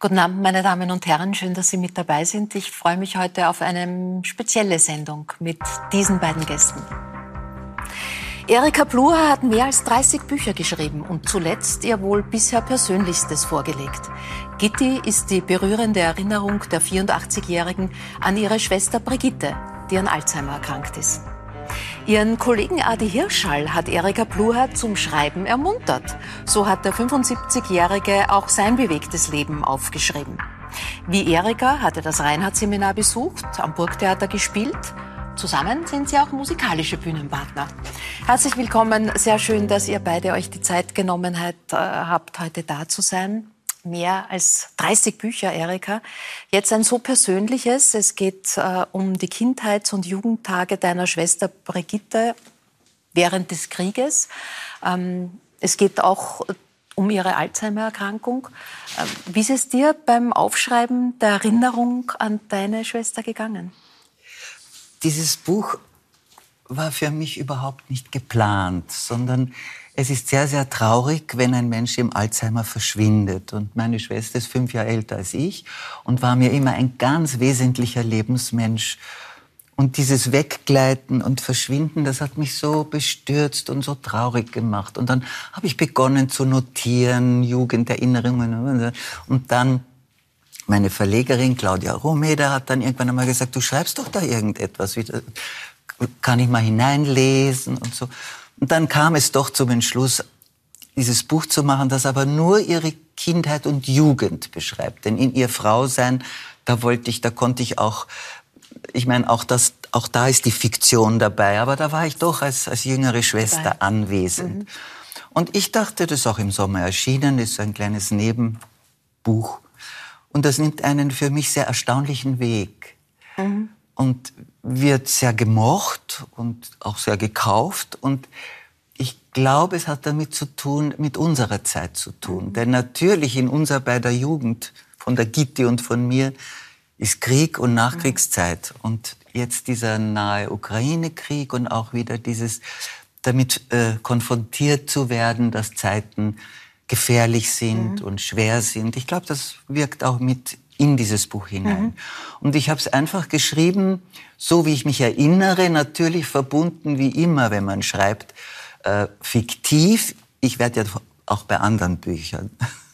Guten Abend, meine Damen und Herren. Schön, dass Sie mit dabei sind. Ich freue mich heute auf eine spezielle Sendung mit diesen beiden Gästen. Erika Bluha hat mehr als 30 Bücher geschrieben und zuletzt ihr wohl bisher persönlichstes vorgelegt. Gitti ist die berührende Erinnerung der 84-Jährigen an ihre Schwester Brigitte, die an Alzheimer erkrankt ist. Ihren Kollegen Adi Hirschall hat Erika Bluha zum Schreiben ermuntert. So hat der 75-Jährige auch sein bewegtes Leben aufgeschrieben. Wie Erika hat er das Reinhardt-Seminar besucht, am Burgtheater gespielt. Zusammen sind sie auch musikalische Bühnenpartner. Herzlich willkommen. Sehr schön, dass ihr beide euch die Zeit genommen habt, heute da zu sein mehr als 30 Bücher, Erika. Jetzt ein so persönliches. Es geht äh, um die Kindheits- und Jugendtage deiner Schwester Brigitte während des Krieges. Ähm, es geht auch um ihre Alzheimer-Erkrankung. Ähm, wie ist es dir beim Aufschreiben der Erinnerung an deine Schwester gegangen? Dieses Buch war für mich überhaupt nicht geplant, sondern es ist sehr, sehr traurig, wenn ein Mensch im Alzheimer verschwindet. Und meine Schwester ist fünf Jahre älter als ich und war mir immer ein ganz wesentlicher Lebensmensch. Und dieses Weggleiten und Verschwinden, das hat mich so bestürzt und so traurig gemacht. Und dann habe ich begonnen zu notieren, Jugenderinnerungen. Und dann meine Verlegerin Claudia Romeda hat dann irgendwann einmal gesagt, du schreibst doch da irgendetwas. Kann ich mal hineinlesen und so. Und dann kam es doch zum Entschluss, dieses Buch zu machen, das aber nur ihre Kindheit und Jugend beschreibt. Denn in ihr Frausein, da wollte ich, da konnte ich auch, ich meine, auch das, auch da ist die Fiktion dabei, aber da war ich doch als, als jüngere Schwester dabei. anwesend. Mhm. Und ich dachte, das ist auch im Sommer erschienen, ist so ein kleines Nebenbuch. Und das nimmt einen für mich sehr erstaunlichen Weg. Mhm. Und wird sehr gemocht und auch sehr gekauft. Und glaube, es hat damit zu tun, mit unserer Zeit zu tun. Mhm. Denn natürlich in unserer beider Jugend, von der Gitti und von mir, ist Krieg und Nachkriegszeit. Mhm. Und jetzt dieser nahe Ukraine-Krieg und auch wieder dieses damit äh, konfrontiert zu werden, dass Zeiten gefährlich sind mhm. und schwer sind. Ich glaube, das wirkt auch mit in dieses Buch hinein. Mhm. Und ich habe es einfach geschrieben, so wie ich mich erinnere, natürlich verbunden wie immer, wenn man schreibt, äh, fiktiv. Ich werde ja auch bei anderen Büchern,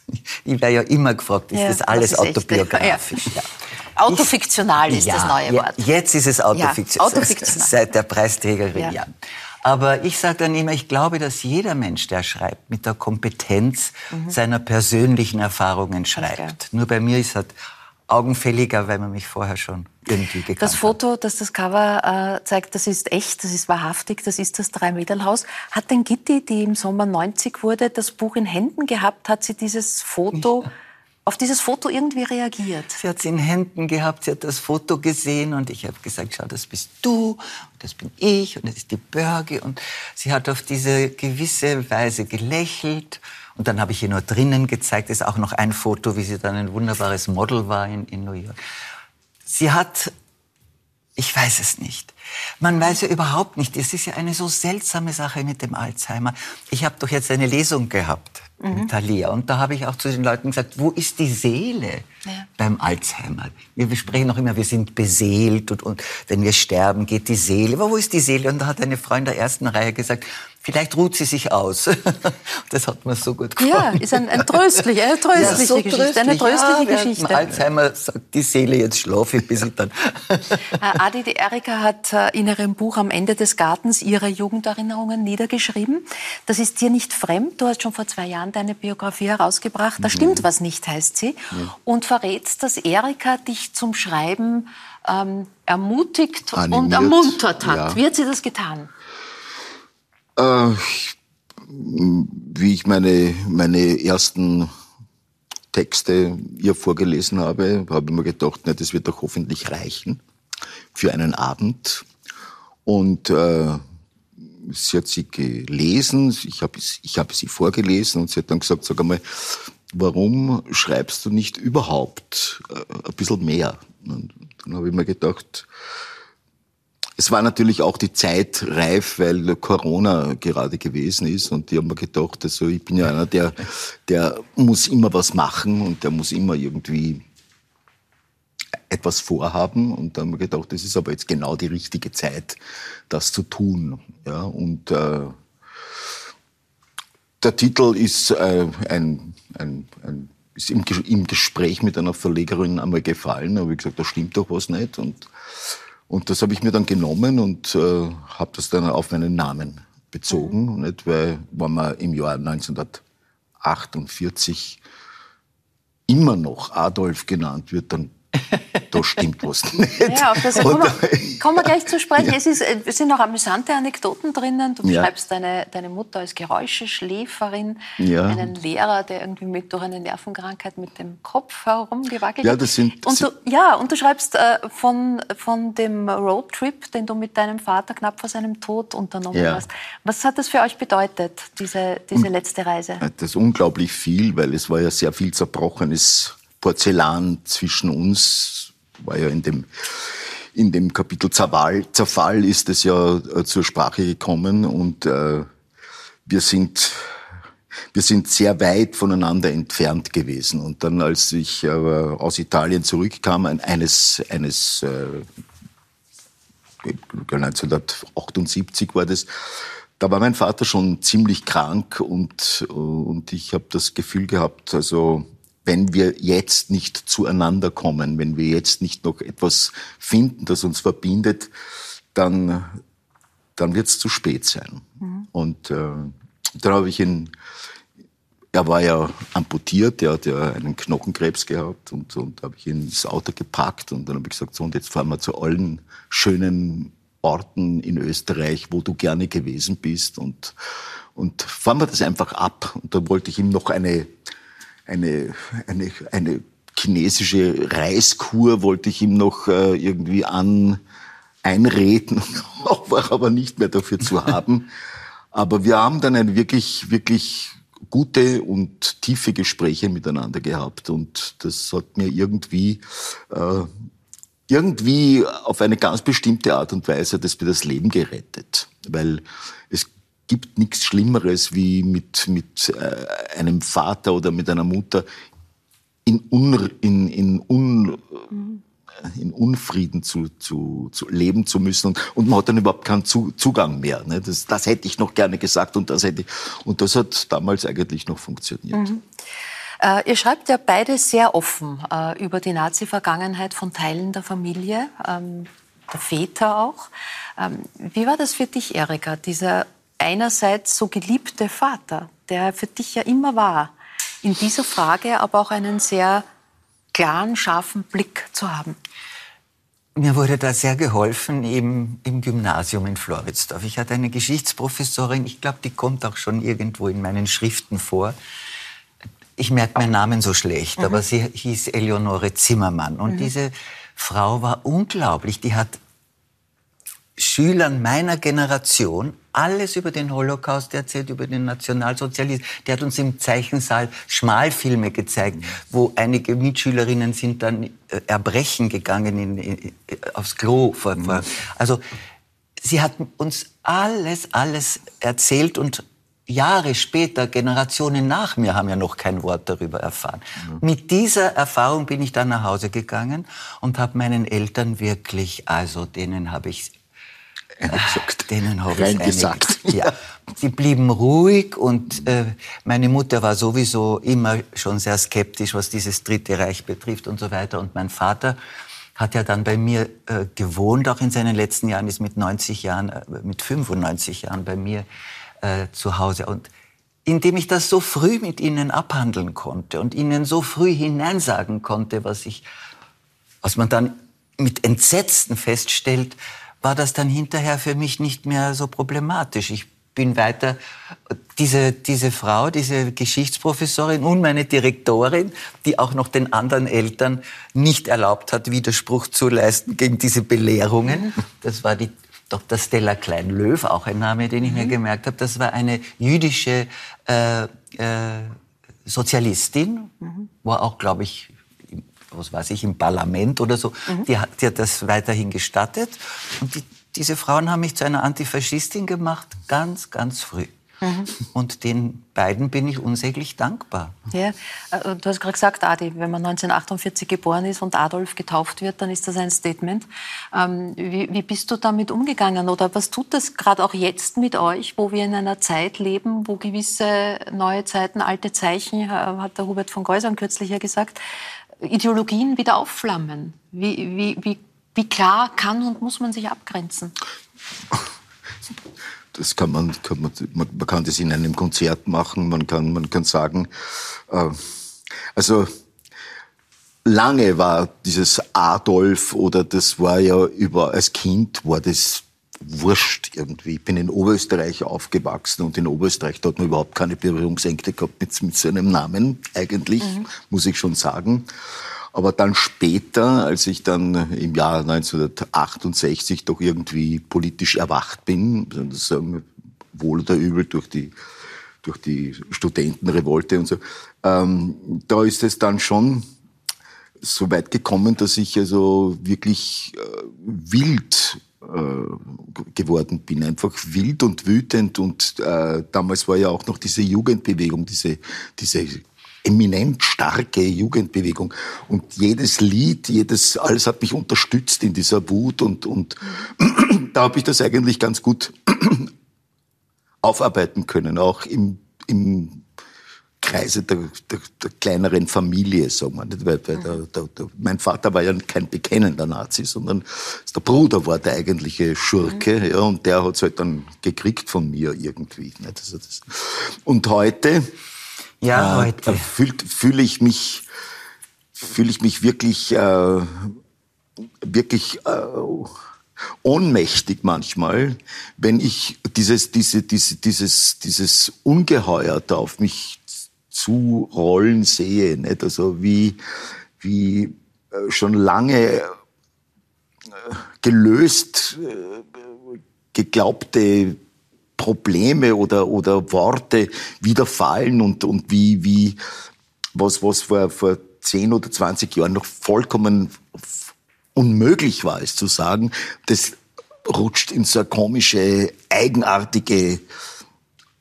ich werde ja immer gefragt, ist ja, das alles das ist autobiografisch? Ja. Autofiktional ist ja, das neue Wort. Jetzt ist es autofiktional. autofiktional. Seit der Preisträgerin, ja. Aber ich sage dann immer, ich glaube, dass jeder Mensch, der schreibt, mit der Kompetenz mhm. seiner persönlichen Erfahrungen schreibt. Okay. Nur bei mir ist halt augenfälliger, weil man mich vorher schon irgendwie gekannt Das Foto, hat. das das Cover äh, zeigt, das ist echt, das ist wahrhaftig, das ist das Drei-Meter-Haus. Hat denn Gitti, die im Sommer 90 wurde, das Buch in Händen gehabt? Hat sie dieses Foto... Ja auf dieses Foto irgendwie reagiert? Sie hat es in Händen gehabt, sie hat das Foto gesehen und ich habe gesagt, schau, das bist du und das bin ich und das ist die Börge und sie hat auf diese gewisse Weise gelächelt und dann habe ich ihr nur drinnen gezeigt, ist auch noch ein Foto, wie sie dann ein wunderbares Model war in, in New York. Sie hat, ich weiß es nicht. Man weiß ja überhaupt nicht. Es ist ja eine so seltsame Sache mit dem Alzheimer. Ich habe doch jetzt eine Lesung gehabt mhm. mit Thalia und da habe ich auch zu den Leuten gesagt, wo ist die Seele ja. beim Alzheimer? Wir sprechen noch immer, wir sind beseelt und, und wenn wir sterben, geht die Seele. Aber wo ist die Seele? Und da hat eine Freundin der ersten Reihe gesagt, Vielleicht ruht sie sich aus. Das hat mir so gut gefallen. Ja, ist ein, ein tröstlich, eine tröstliche ja, so Geschichte. Tröstlich. Eine tröstliche ja, Geschichte. Alzheimer sagt die Seele, jetzt schlafe ich, bis ich dann. Adi, die Erika hat äh, in ihrem Buch Am Ende des Gartens ihre Jugenderinnerungen niedergeschrieben. Das ist dir nicht fremd. Du hast schon vor zwei Jahren deine Biografie herausgebracht. Da mhm. stimmt was nicht, heißt sie. Mhm. Und verrätst, dass Erika dich zum Schreiben ähm, ermutigt Animiert. und ermuntert hat. Ja. Wie hat sie das getan? Äh, wie ich meine, meine ersten Texte ihr vorgelesen habe, habe ich mir gedacht, na, das wird doch hoffentlich reichen für einen Abend. Und äh, sie hat sie gelesen, ich habe ich hab sie vorgelesen und sie hat dann gesagt, sag einmal, warum schreibst du nicht überhaupt äh, ein bisschen mehr? Und dann habe ich mir gedacht, es war natürlich auch die Zeit reif, weil Corona gerade gewesen ist und die haben mir gedacht, also ich bin ja einer, der, der muss immer was machen und der muss immer irgendwie etwas vorhaben und dann haben wir gedacht, das ist aber jetzt genau die richtige Zeit, das zu tun. Ja, und äh, der Titel ist äh, ein, ein, ein ist im, im, Gespräch mit einer Verlegerin einmal gefallen, habe ich gesagt, da stimmt doch was nicht und und das habe ich mir dann genommen und äh, habe das dann auf meinen Namen bezogen, mhm. nicht? weil wenn man im Jahr 1948 immer noch Adolf genannt wird, dann da stimmt was nicht. Ja, auf das kommen wir, kommen wir gleich zu sprechen. Ja. Es, ist, es sind noch amüsante Anekdoten drinnen. Du beschreibst ja. deine, deine Mutter als Geräuscheschläferin, ja. einen Lehrer, der irgendwie mit, durch eine Nervenkrankheit mit dem Kopf herumgewackelt ja, das sind, und du, Ja, und du schreibst äh, von, von dem Roadtrip, den du mit deinem Vater knapp vor seinem Tod unternommen ja. hast. Was hat das für euch bedeutet, diese, diese letzte Reise? Das ist unglaublich viel, weil es war ja sehr viel zerbrochenes Porzellan zwischen uns, war ja in dem, in dem Kapitel Zerfall, Zerfall ist es ja äh, zur Sprache gekommen und äh, wir sind wir sind sehr weit voneinander entfernt gewesen. Und dann, als ich äh, aus Italien zurückkam, eines, eines äh, 1978 war das, da war mein Vater schon ziemlich krank und, und ich habe das Gefühl gehabt, also wenn wir jetzt nicht zueinander kommen, wenn wir jetzt nicht noch etwas finden, das uns verbindet, dann, dann wird es zu spät sein. Mhm. Und äh, dann habe ich ihn, er war ja amputiert, er hat ja einen Knochenkrebs gehabt und, und habe ich ihn ins Auto gepackt und dann habe ich gesagt, so und jetzt fahren wir zu allen schönen Orten in Österreich, wo du gerne gewesen bist und, und fahren wir das einfach ab. Und dann wollte ich ihm noch eine eine, eine, eine chinesische Reiskur wollte ich ihm noch äh, irgendwie an, einreden, war aber nicht mehr dafür zu haben. Aber wir haben dann ein wirklich, wirklich gute und tiefe Gespräche miteinander gehabt und das hat mir irgendwie äh, irgendwie auf eine ganz bestimmte Art und Weise das mir das Leben gerettet, weil es gibt nichts Schlimmeres, wie mit, mit äh, einem Vater oder mit einer Mutter in, Un, in, in, Un, mhm. in Unfrieden zu, zu, zu leben zu müssen. Und, und man hat dann überhaupt keinen zu, Zugang mehr. Ne? Das, das hätte ich noch gerne gesagt und das, hätte ich, und das hat damals eigentlich noch funktioniert. Mhm. Äh, ihr schreibt ja beide sehr offen äh, über die Nazi-Vergangenheit von Teilen der Familie, ähm, der Väter auch. Ähm, wie war das für dich, Erika, dieser einerseits so geliebte Vater, der für dich ja immer war, in dieser Frage aber auch einen sehr klaren, scharfen Blick zu haben? Mir wurde da sehr geholfen im, im Gymnasium in Floridsdorf. Ich hatte eine Geschichtsprofessorin, ich glaube, die kommt auch schon irgendwo in meinen Schriften vor. Ich merke meinen Namen so schlecht, mhm. aber sie hieß Eleonore Zimmermann. Und mhm. diese Frau war unglaublich. Die hat Schülern meiner Generation alles über den Holocaust erzählt, über den Nationalsozialismus. Der hat uns im Zeichensaal Schmalfilme gezeigt, wo einige Mitschülerinnen sind dann äh, erbrechen gegangen in, in, aufs Klo. Vor, vor. Also sie hat uns alles, alles erzählt und Jahre später, Generationen nach mir, haben ja noch kein Wort darüber erfahren. Mhm. Mit dieser Erfahrung bin ich dann nach Hause gegangen und habe meinen Eltern wirklich, also denen habe ich gesagt. Denen habe ich gesagt. Ja. Sie blieben ruhig und äh, meine Mutter war sowieso immer schon sehr skeptisch, was dieses Dritte Reich betrifft und so weiter. Und mein Vater hat ja dann bei mir äh, gewohnt, auch in seinen letzten Jahren, ist mit 90 Jahren, äh, mit 95 Jahren bei mir äh, zu Hause. Und indem ich das so früh mit ihnen abhandeln konnte und ihnen so früh hineinsagen konnte, was ich, was man dann mit Entsetzen feststellt, war das dann hinterher für mich nicht mehr so problematisch. Ich bin weiter, diese, diese Frau, diese Geschichtsprofessorin und meine Direktorin, die auch noch den anderen Eltern nicht erlaubt hat, Widerspruch zu leisten gegen diese Belehrungen. Das war die Dr. Stella Klein-Löw, auch ein Name, den ich mir mhm. gemerkt habe. Das war eine jüdische äh, äh, Sozialistin, mhm. war auch, glaube ich, was weiß ich, im Parlament oder so, mhm. die, hat, die hat das weiterhin gestattet. Und die diese Frauen haben mich zu einer Antifaschistin gemacht, ganz, ganz früh. Mhm. Und den beiden bin ich unsäglich dankbar. Ja, äh, du hast gerade gesagt, Adi, wenn man 1948 geboren ist und Adolf getauft wird, dann ist das ein Statement. Ähm, wie, wie, bist du damit umgegangen oder was tut das gerade auch jetzt mit euch, wo wir in einer Zeit leben, wo gewisse neue Zeiten, alte Zeichen, äh, hat der Hubert von Geusern kürzlich ja gesagt, Ideologien wieder aufflammen? Wie, wie, wie, wie klar kann und muss man sich abgrenzen? das kann man, kann man, man kann das in einem Konzert machen, man kann, man kann sagen, äh, also lange war dieses Adolf oder das war ja über, als Kind war das wurscht irgendwie. Ich bin in Oberösterreich aufgewachsen und in Oberösterreich da hat man überhaupt keine Berührungsängste gehabt mit, mit so einem Namen eigentlich, mhm. muss ich schon sagen. Aber dann später, als ich dann im Jahr 1968 doch irgendwie politisch erwacht bin, sagen, wohl oder übel durch die, durch die Studentenrevolte und so, ähm, da ist es dann schon so weit gekommen, dass ich also wirklich äh, wild geworden bin, einfach wild und wütend und äh, damals war ja auch noch diese Jugendbewegung, diese, diese eminent starke Jugendbewegung. Und jedes Lied, jedes, alles hat mich unterstützt in dieser Wut und, und da habe ich das eigentlich ganz gut aufarbeiten können, auch im, im Kreise der, der, der kleineren Familie, sagen wir nicht. Weil, weil der, der, der, mein Vater war ja kein bekennender Nazi, sondern der Bruder war der eigentliche Schurke, mhm. ja, und der hat es halt dann gekriegt von mir irgendwie. Nicht? Also das, und heute, ja, äh, heute. Fühle fühl ich mich, fühle ich mich wirklich, äh, wirklich äh, ohnmächtig manchmal, wenn ich dieses, diese, diese, dieses, dieses Ungeheuer da auf mich zu rollen sehe, nicht? Also wie, wie äh, schon lange äh, gelöst äh, geglaubte Probleme oder, oder Worte wieder fallen und, und wie, wie was, was vor, vor 10 oder 20 Jahren noch vollkommen unmöglich war, es zu sagen, das rutscht in so eine komische, eigenartige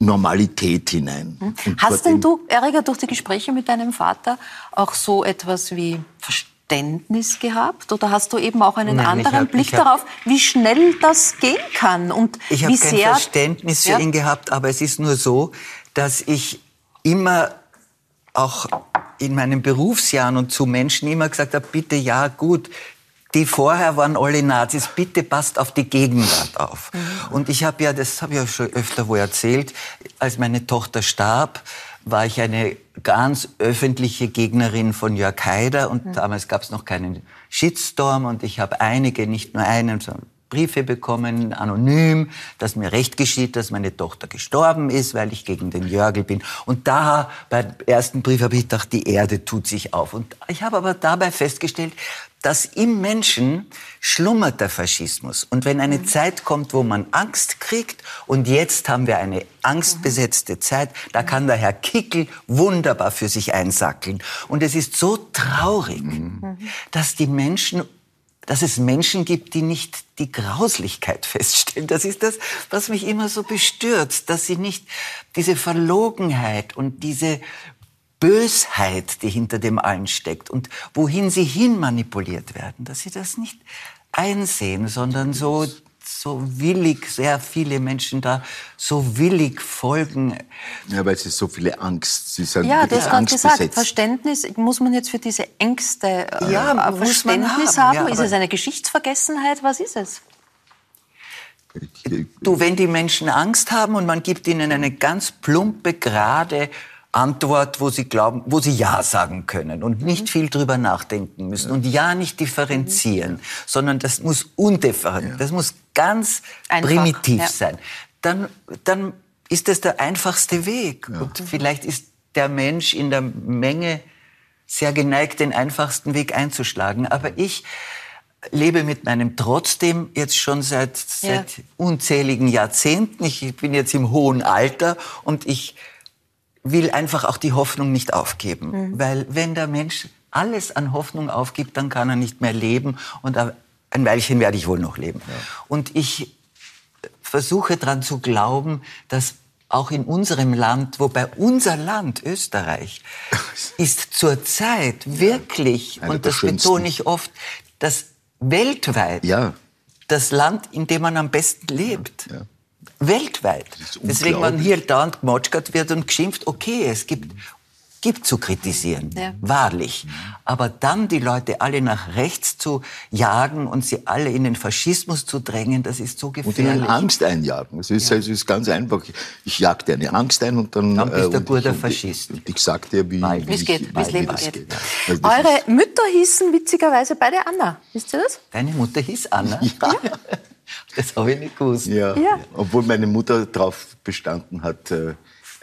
Normalität hinein. Hm. Hast denn du, Erika, durch die Gespräche mit deinem Vater auch so etwas wie Verständnis gehabt? Oder hast du eben auch einen Nein, anderen hab, Blick hab, darauf, wie schnell das gehen kann? Und ich habe kein Verständnis für ja? ihn gehabt, aber es ist nur so, dass ich immer auch in meinen Berufsjahren und zu Menschen immer gesagt habe, bitte ja, gut, die vorher waren alle Nazis, bitte passt auf die Gegenwart auf. Mhm. Und ich habe ja, das habe ich ja schon öfter wo erzählt, als meine Tochter starb, war ich eine ganz öffentliche Gegnerin von Jörg Haider und mhm. damals gab es noch keinen Shitstorm und ich habe einige, nicht nur einen, sondern Briefe bekommen, anonym, dass mir recht geschieht, dass meine Tochter gestorben ist, weil ich gegen den Jörgel bin. Und da, beim ersten Brief habe ich gedacht, die Erde tut sich auf. Und ich habe aber dabei festgestellt, dass im Menschen schlummert der Faschismus. Und wenn eine mhm. Zeit kommt, wo man Angst kriegt, und jetzt haben wir eine angstbesetzte Zeit, da kann der Herr Kickel wunderbar für sich einsackeln. Und es ist so traurig, mhm. dass die Menschen dass es Menschen gibt, die nicht die Grauslichkeit feststellen. Das ist das, was mich immer so bestürzt, dass sie nicht diese Verlogenheit und diese Bösheit, die hinter dem allen steckt und wohin sie hin manipuliert werden, dass sie das nicht einsehen, sondern so so willig, sehr viele Menschen da so willig folgen. Ja, weil sie so viele Angst, sie sind Ja, das hast gesagt, besetzt. Verständnis, muss man jetzt für diese Ängste äh, ja, Verständnis haben? haben? Ja, ist es eine Geschichtsvergessenheit? Was ist es? Du, wenn die Menschen Angst haben und man gibt ihnen eine ganz plumpe, gerade Antwort, wo sie glauben, wo sie Ja sagen können und nicht mhm. viel drüber nachdenken müssen und Ja nicht differenzieren, mhm. sondern das muss undifferent, das muss ganz Einfach, primitiv sein. Dann, dann ist das der einfachste Weg. Und vielleicht ist der Mensch in der Menge sehr geneigt, den einfachsten Weg einzuschlagen. Aber ich lebe mit meinem trotzdem jetzt schon seit, seit ja. unzähligen Jahrzehnten. Ich bin jetzt im hohen Alter und ich will einfach auch die Hoffnung nicht aufgeben. Mhm. Weil wenn der Mensch alles an Hoffnung aufgibt, dann kann er nicht mehr leben und ein Weilchen werde ich wohl noch leben. Ja. Und ich versuche daran zu glauben, dass auch in unserem Land, wobei unser Land, Österreich, ist zurzeit wirklich, ja, und das betone ich oft, das weltweit ja. das Land, in dem man am besten lebt. Ja. Weltweit. Deswegen, wenn hier dauernd gemotschert wird und geschimpft, okay, es gibt gibt zu kritisieren, ja. wahrlich. Aber dann die Leute alle nach rechts zu jagen und sie alle in den Faschismus zu drängen, das ist so gefährlich. Und ihnen Angst einjagen. Es ist, ja. es ist ganz einfach. Ich jag dir eine Angst ein und dann... Dann bist du ein guter Faschist. Und ich sag dir, wie es geht, wie es Leben geht. geht. Eure Mütter hießen witzigerweise beide Anna. Wisst ihr das? Deine Mutter hieß Anna? Ja. Das habe ich nicht gewusst. Ja. ja. Obwohl meine Mutter darauf bestanden hat, äh,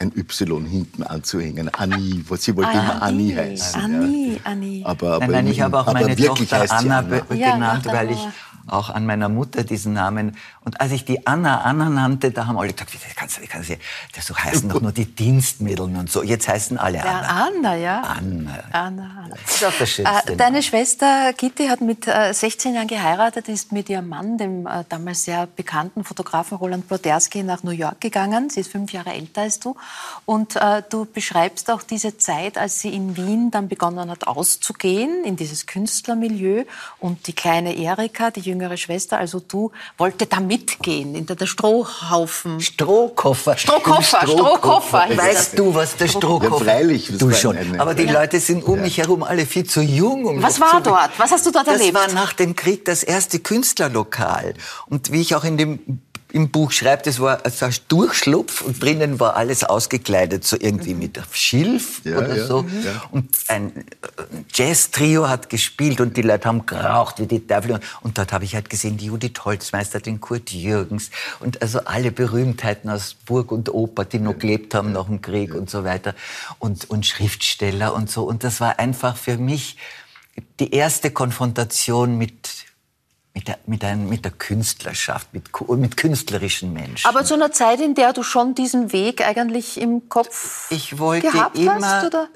ein Y hinten anzuhängen. Annie, sie wollte ah, immer Annie heißen. Annie, ja. Annie. Aber, aber nein, nein, ich habe auch meine Tochter Anna, Anna genannt, ja, weil ich auch an meiner Mutter diesen Namen. Und als ich die Anna Anna nannte, da haben alle gesagt, das kannst, kannst du, das so heißen doch nur die Dienstmitteln und so. Jetzt heißen alle Anna. Ja, Anna, ja. Anna. Anna, Anna. Das ist auch das Schönste. Äh, deine Schwester Gitti hat mit äh, 16 Jahren geheiratet, ist mit ihrem Mann, dem äh, damals sehr bekannten Fotografen Roland Ploderski, nach New York gegangen. Sie ist fünf Jahre älter als du. Und äh, du beschreibst auch diese Zeit, als sie in Wien dann begonnen hat auszugehen, in dieses Künstlermilieu. Und die kleine Erika, die jüngere Schwester, also du, wollte da mitgehen, in der, der Strohhaufen. Strohkoffer. Strohkoffer, Strohkoffer. Weißt du, was der Strohkoffer ja, freilich. Du schon. Eine, Aber die ja. Leute sind um ja. mich herum alle viel zu jung. Um was war dort? Was hast du dort das erlebt? Das war nach dem Krieg das erste Künstlerlokal. Und wie ich auch in dem im Buch schreibt, es war ein Durchschlupf und drinnen war alles ausgekleidet, so irgendwie mit Schilf ja, oder ja, so. Ja. Und ein Jazz-Trio hat gespielt und die Leute haben geraucht wie die Teufel. Und dort habe ich halt gesehen, die Judith Holzmeister, den Kurt Jürgens und also alle Berühmtheiten aus Burg und Oper, die noch gelebt haben nach dem Krieg und so weiter. Und, und Schriftsteller und so. Und das war einfach für mich die erste Konfrontation mit mit der, mit, ein, mit der Künstlerschaft, mit, mit künstlerischen Menschen. Aber zu einer Zeit, in der du schon diesen Weg eigentlich im Kopf ich wollte gehabt immer, hast, oder?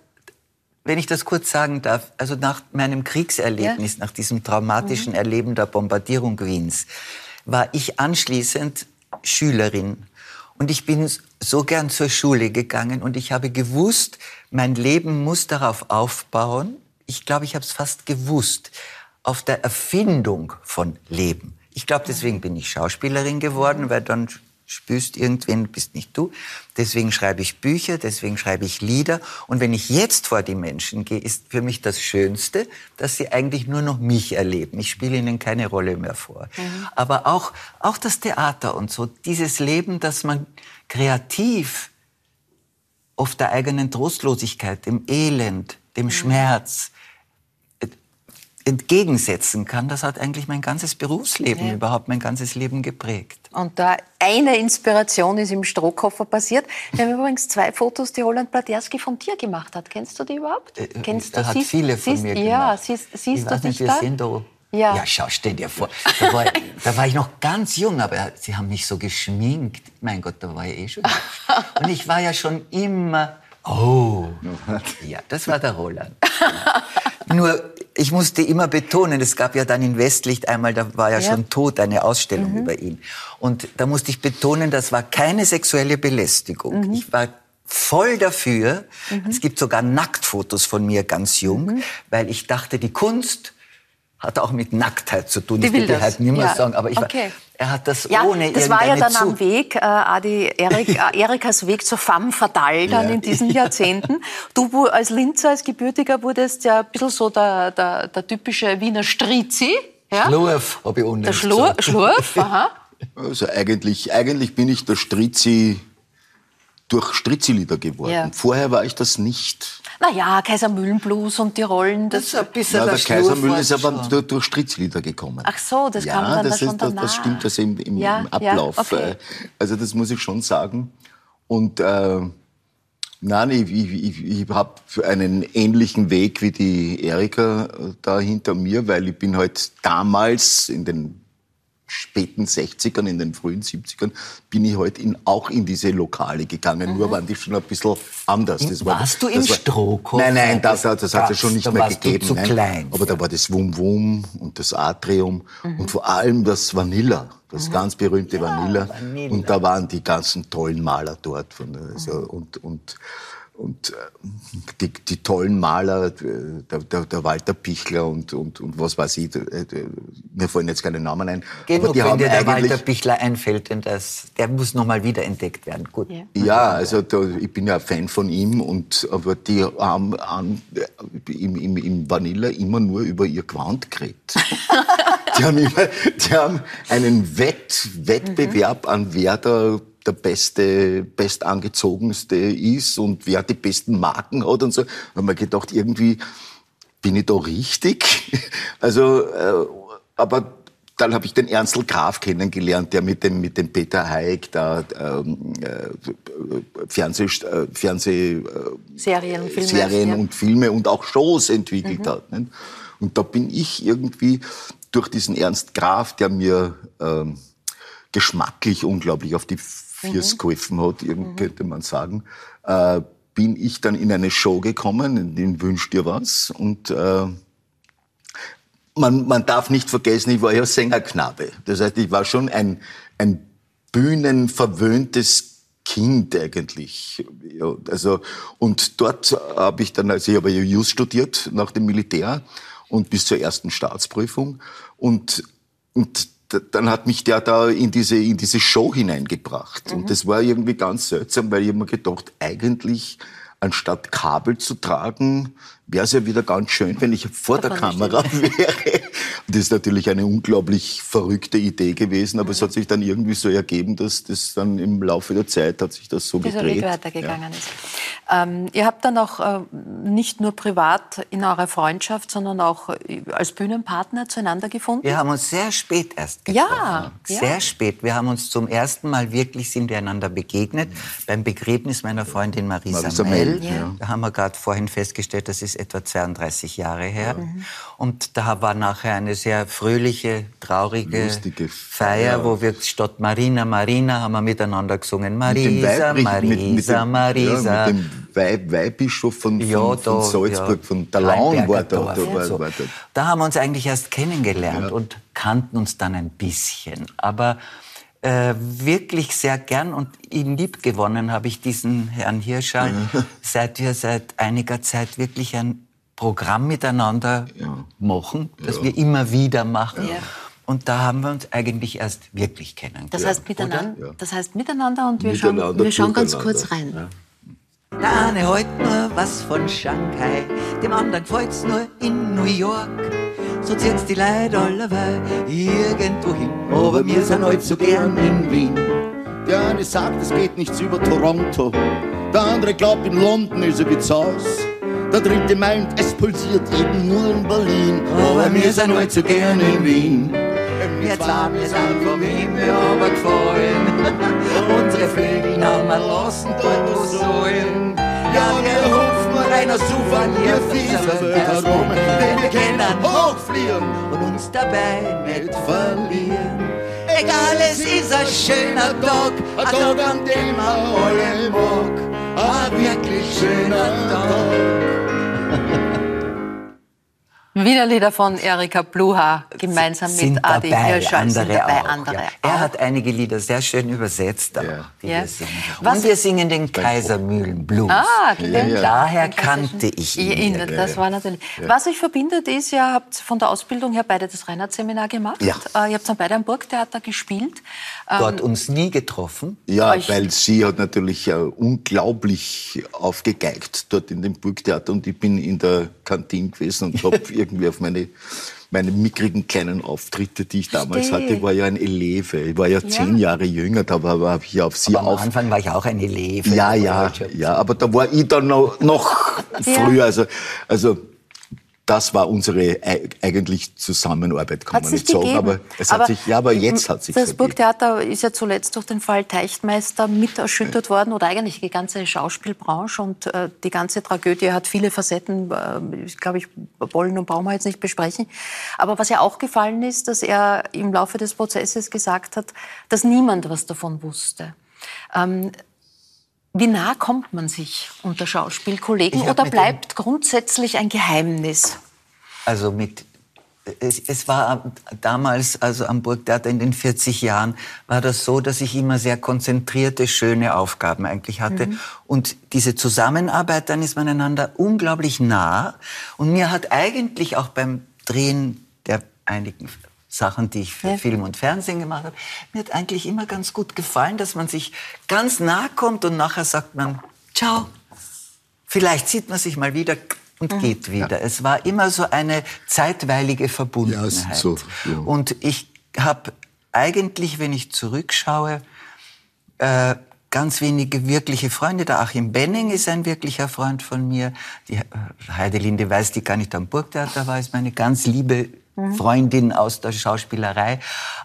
Wenn ich das kurz sagen darf, also nach meinem Kriegserlebnis, ja. nach diesem traumatischen mhm. Erleben der Bombardierung Wiens, war ich anschließend Schülerin. Und ich bin so gern zur Schule gegangen und ich habe gewusst, mein Leben muss darauf aufbauen. Ich glaube, ich habe es fast gewusst auf der Erfindung von Leben. Ich glaube, deswegen bin ich Schauspielerin geworden, weil dann spürst irgendwen, bist nicht du. Deswegen schreibe ich Bücher, deswegen schreibe ich Lieder. Und wenn ich jetzt vor die Menschen gehe, ist für mich das Schönste, dass sie eigentlich nur noch mich erleben. Ich spiele ihnen keine Rolle mehr vor. Mhm. Aber auch, auch das Theater und so, dieses Leben, dass man kreativ oft der eigenen Trostlosigkeit, dem Elend, dem mhm. Schmerz, entgegensetzen kann, das hat eigentlich mein ganzes Berufsleben, ja. überhaupt mein ganzes Leben geprägt. Und da eine Inspiration ist im Strohkoffer passiert. Wir haben übrigens zwei Fotos, die Roland Bladerski von dir gemacht hat. Kennst du die überhaupt? Äh, Kennst du? Er hat siehst, viele von siehst, mir gemacht. Ja, siehst, siehst du dich da? Sind da ja. ja, schau, stell dir vor. Da war, da war ich noch ganz jung, aber sie haben mich so geschminkt. Mein Gott, da war ich eh schon. Und ich war ja schon immer Oh, ja, das war der Roland. Nur, ich musste immer betonen, es gab ja dann in Westlicht einmal, da war ja, ja. schon tot, eine Ausstellung mhm. über ihn. Und da musste ich betonen, das war keine sexuelle Belästigung. Mhm. Ich war voll dafür. Mhm. Es gibt sogar Nacktfotos von mir ganz jung, mhm. weil ich dachte, die Kunst hat auch mit Nacktheit zu tun. Die ich will das. halt nicht mehr ja. sagen, aber ich okay. war, er hat das ja, ohne Das war ja dann zu am Weg, äh, Adi, Erik, äh, Erikas Weg zur femme fatale dann ja. in diesen Jahrzehnten. Du als Linzer, als Gebürtiger, wurdest ja ein bisschen so der, der, der typische Wiener Strizi. Ja? Schlurf, habe ich unten Der Schlur, Schlurf, aha. Also eigentlich, eigentlich bin ich der Strizi durch Strizi-Lieder geworden. Vorher war ich das nicht. Naja, Kaiser Mühlenblues und die Rollen. Das, das ist ein bisschen ja, der, Kaiser Mühlen ist aber durch, durch Stritzlieder gekommen. Ach so, das ja, kam dann das, ist, das, das stimmt das im, im, ja, im Ablauf. Ja, okay. Äh, also das muss ich schon sagen. Und äh, nein, ich, ich, ich, ich habe einen ähnlichen Weg wie die Erika äh, da hinter mir, weil ich bin halt damals in den späten 60ern, in den frühen 70ern, bin ich halt in, auch in diese Lokale gegangen. Mhm. Nur waren die schon ein bisschen anders. Das war, warst du im war, Strohkopf? Nein, nein, das, das, das hat es schon nicht mehr gegeben. Du zu nein. klein. Aber da war das Wum Wum und das Atrium Mhm. und vor allem das Vanilla. Das ganz berühmte Vanilla. Vanilla. Und da waren die ganzen tollen Maler dort. Von, also, und, und, und äh, die, die tollen Maler, äh, der, der, der Walter Pichler und, und, und was weiß ich, mir fallen jetzt keine Namen ein. Genug, die wenn haben dir der eigentlich, Walter Bichler einfällt, denn das, der muss noch mal wiederentdeckt werden. Gut. Ja. ja, also da, ich bin ja ein Fan von ihm, und, aber die haben an, im, im, im Vanilla immer nur über ihr Gewand geredet. die, haben immer, die haben einen Wett, Wettbewerb an wer der, der beste, bestangezogenste ist und wer die besten Marken hat und so. Da haben wir gedacht, irgendwie bin ich da richtig? Also, äh, aber dann habe ich den Ernstl Graf kennengelernt, der mit dem, mit dem Peter Haig da ähm, äh, Fernseh, äh, Fernseh äh, Serien und Filme. Serien ja. und Filme und auch Shows entwickelt hat. Nicht? Und da bin ich irgendwie durch diesen Ernst Graf, der mir ähm, geschmacklich unglaublich auf die Füße geholfen hat, irgend, könnte man sagen, äh, bin ich dann in eine Show gekommen, in den Wünsch dir was und äh, man, man darf nicht vergessen, ich war ja Sängerknabe. Das heißt, ich war schon ein, ein bühnenverwöhntes Kind eigentlich. Ja, also, und dort habe ich dann, also ich habe ja Jus studiert nach dem Militär und bis zur ersten Staatsprüfung. Und, und dann hat mich der da in diese, in diese Show hineingebracht. Und das war irgendwie ganz seltsam, weil ich mir gedacht, eigentlich anstatt Kabel zu tragen, wäre es ja wieder ganz schön, wenn ich vor der Kamera wäre. Das ist natürlich eine unglaublich verrückte Idee gewesen, aber es hat sich dann irgendwie so ergeben, dass das dann im Laufe der Zeit hat sich das so dieser gedreht. Weg weitergegangen ist. Ähm, ihr habt dann auch äh, nicht nur privat in eurer Freundschaft, sondern auch äh, als Bühnenpartner zueinander gefunden. Wir haben uns sehr spät erst Ja, getroffen. ja. Sehr spät. Wir haben uns zum ersten Mal wirklich sind wir einander begegnet beim Begräbnis meiner Freundin Marisa, Marisa Mell. Mell, ja. Da haben wir gerade vorhin festgestellt, das ist etwa 32 Jahre her. Mhm. Und da war nachher eine sehr fröhliche, traurige Lustige Feier, Feier. wo wir statt Marina, Marina haben wir miteinander gesungen. Marisa, mit- Marisa, dem- Marisa. Ja, mit dem Weib, Weihbischof von, von, Ja, von da, Salzburg, ja, von der Laun war da. Da, war, so. war da. Da haben wir uns eigentlich erst kennengelernt und kannten uns dann ein bisschen. Aber äh, wirklich sehr gern und ihn lieb gewonnen habe ich diesen Herrn Hirschal, seit wir seit einiger Zeit wirklich ein Programm miteinander machen, das wir immer wieder machen. Ja. Und da haben wir uns eigentlich erst wirklich kennengelernt. Das heißt miteinander, Ja. das heißt miteinander und wir Miteinander, schauen, wir schauen ganz kurz rein. Der eine heut nur was von Shanghai, dem anderen gefällt's nur in New York. So zieht's die Leute alleweil irgendwo hin, aber wir sind heut so gern in Wien. Der eine sagt, es geht nichts über Toronto. Der andere glaubt, in London ist er wie Zeus. Der dritte meint, es pulsiert eben nur in Berlin. Aber wir sind heut so gern in Wien. Wir zwei, wir sind von Wien, wir aber gefallen. Unsere Vögel haben wir lassen, dort wo sollen. Ja, wir rufen einer Souvenir Welt herum, denn wir können hochfliegen und uns dabei nicht verlieren. Egal, es ist ein schöner Tag, ein Tag, an dem man alle mag. Ein wirklich schöner Tag. Wieder Lieder von Erika Bluha gemeinsam sind mit Adi dabei, Hirschal. andere sind dabei, auch. andere ja. auch. Er hat einige Lieder sehr schön übersetzt, auch, Ja. die Ja. wir singen. Was- Und wir singen den Kaisermühlen Blues. Ah, ja. Daher den kannte ich ihn. Ihn, das war natürlich. Was euch verbindet, ist, ihr habt von der Ausbildung her beide das Reinhardt-Seminar gemacht. Ja. Äh, ihr habt dann beide am Burgtheater gespielt. Ähm, Dort uns nie getroffen. Ja, Euch- weil sie hat natürlich äh, unglaublich aufgegeigt dort in dem Burgtheater und ich bin in der Kantine gewesen und habe irgendwie auf meine meine mickrigen kleinen Auftritte, die ich damals Verstehe. hatte, war ja ein Eleve. Ich war ja zehn Jahre jünger, da habe hab ich auf sie Aber am auf. Anfang war ich auch ein Eleve. Ja, ja, ja, aber da war ich dann noch, noch früher. Also, also das war unsere eigentlich Zusammenarbeit, kann hat man nicht sagen. Aber es hat sich, ja, aber jetzt hat sich Das ergeben. Burgtheater ist ja zuletzt durch den Fall Teichtmeister mit erschüttert worden oder eigentlich die ganze Schauspielbranche und äh, die ganze Tragödie hat viele Facetten. Äh, ich glaube, ich wollen und brauchen wir jetzt nicht besprechen. Aber was ja auch gefallen ist, dass er im Laufe des Prozesses gesagt hat, dass niemand was davon wusste. Ähm, wie nah kommt man sich unter Schauspielkollegen oder bleibt grundsätzlich ein Geheimnis? Also mit es, es war damals, also am Burgtheater in den 40 Jahren, war das so, dass ich immer sehr konzentrierte, schöne Aufgaben eigentlich hatte. Mhm. Und diese Zusammenarbeit, dann ist man einander unglaublich nah. Und mir hat eigentlich auch beim Drehen der einigen Sachen, die ich für Ja. Film und Fernsehen gemacht habe, mir hat eigentlich immer ganz gut gefallen, dass man sich ganz nah kommt und nachher sagt man, ciao. Vielleicht sieht man sich mal wieder und Mhm. geht wieder. Es war immer so eine zeitweilige Verbundenheit. Ja, so, ja. Und ich habe eigentlich, wenn ich zurückschaue, äh, ganz wenige wirkliche Freunde. Der Achim Benning ist ein wirklicher Freund von mir. Die äh, Heidelinde Weiß, die gar nicht am Burgtheater war, ist meine ganz liebe Freundin aus der Schauspielerei.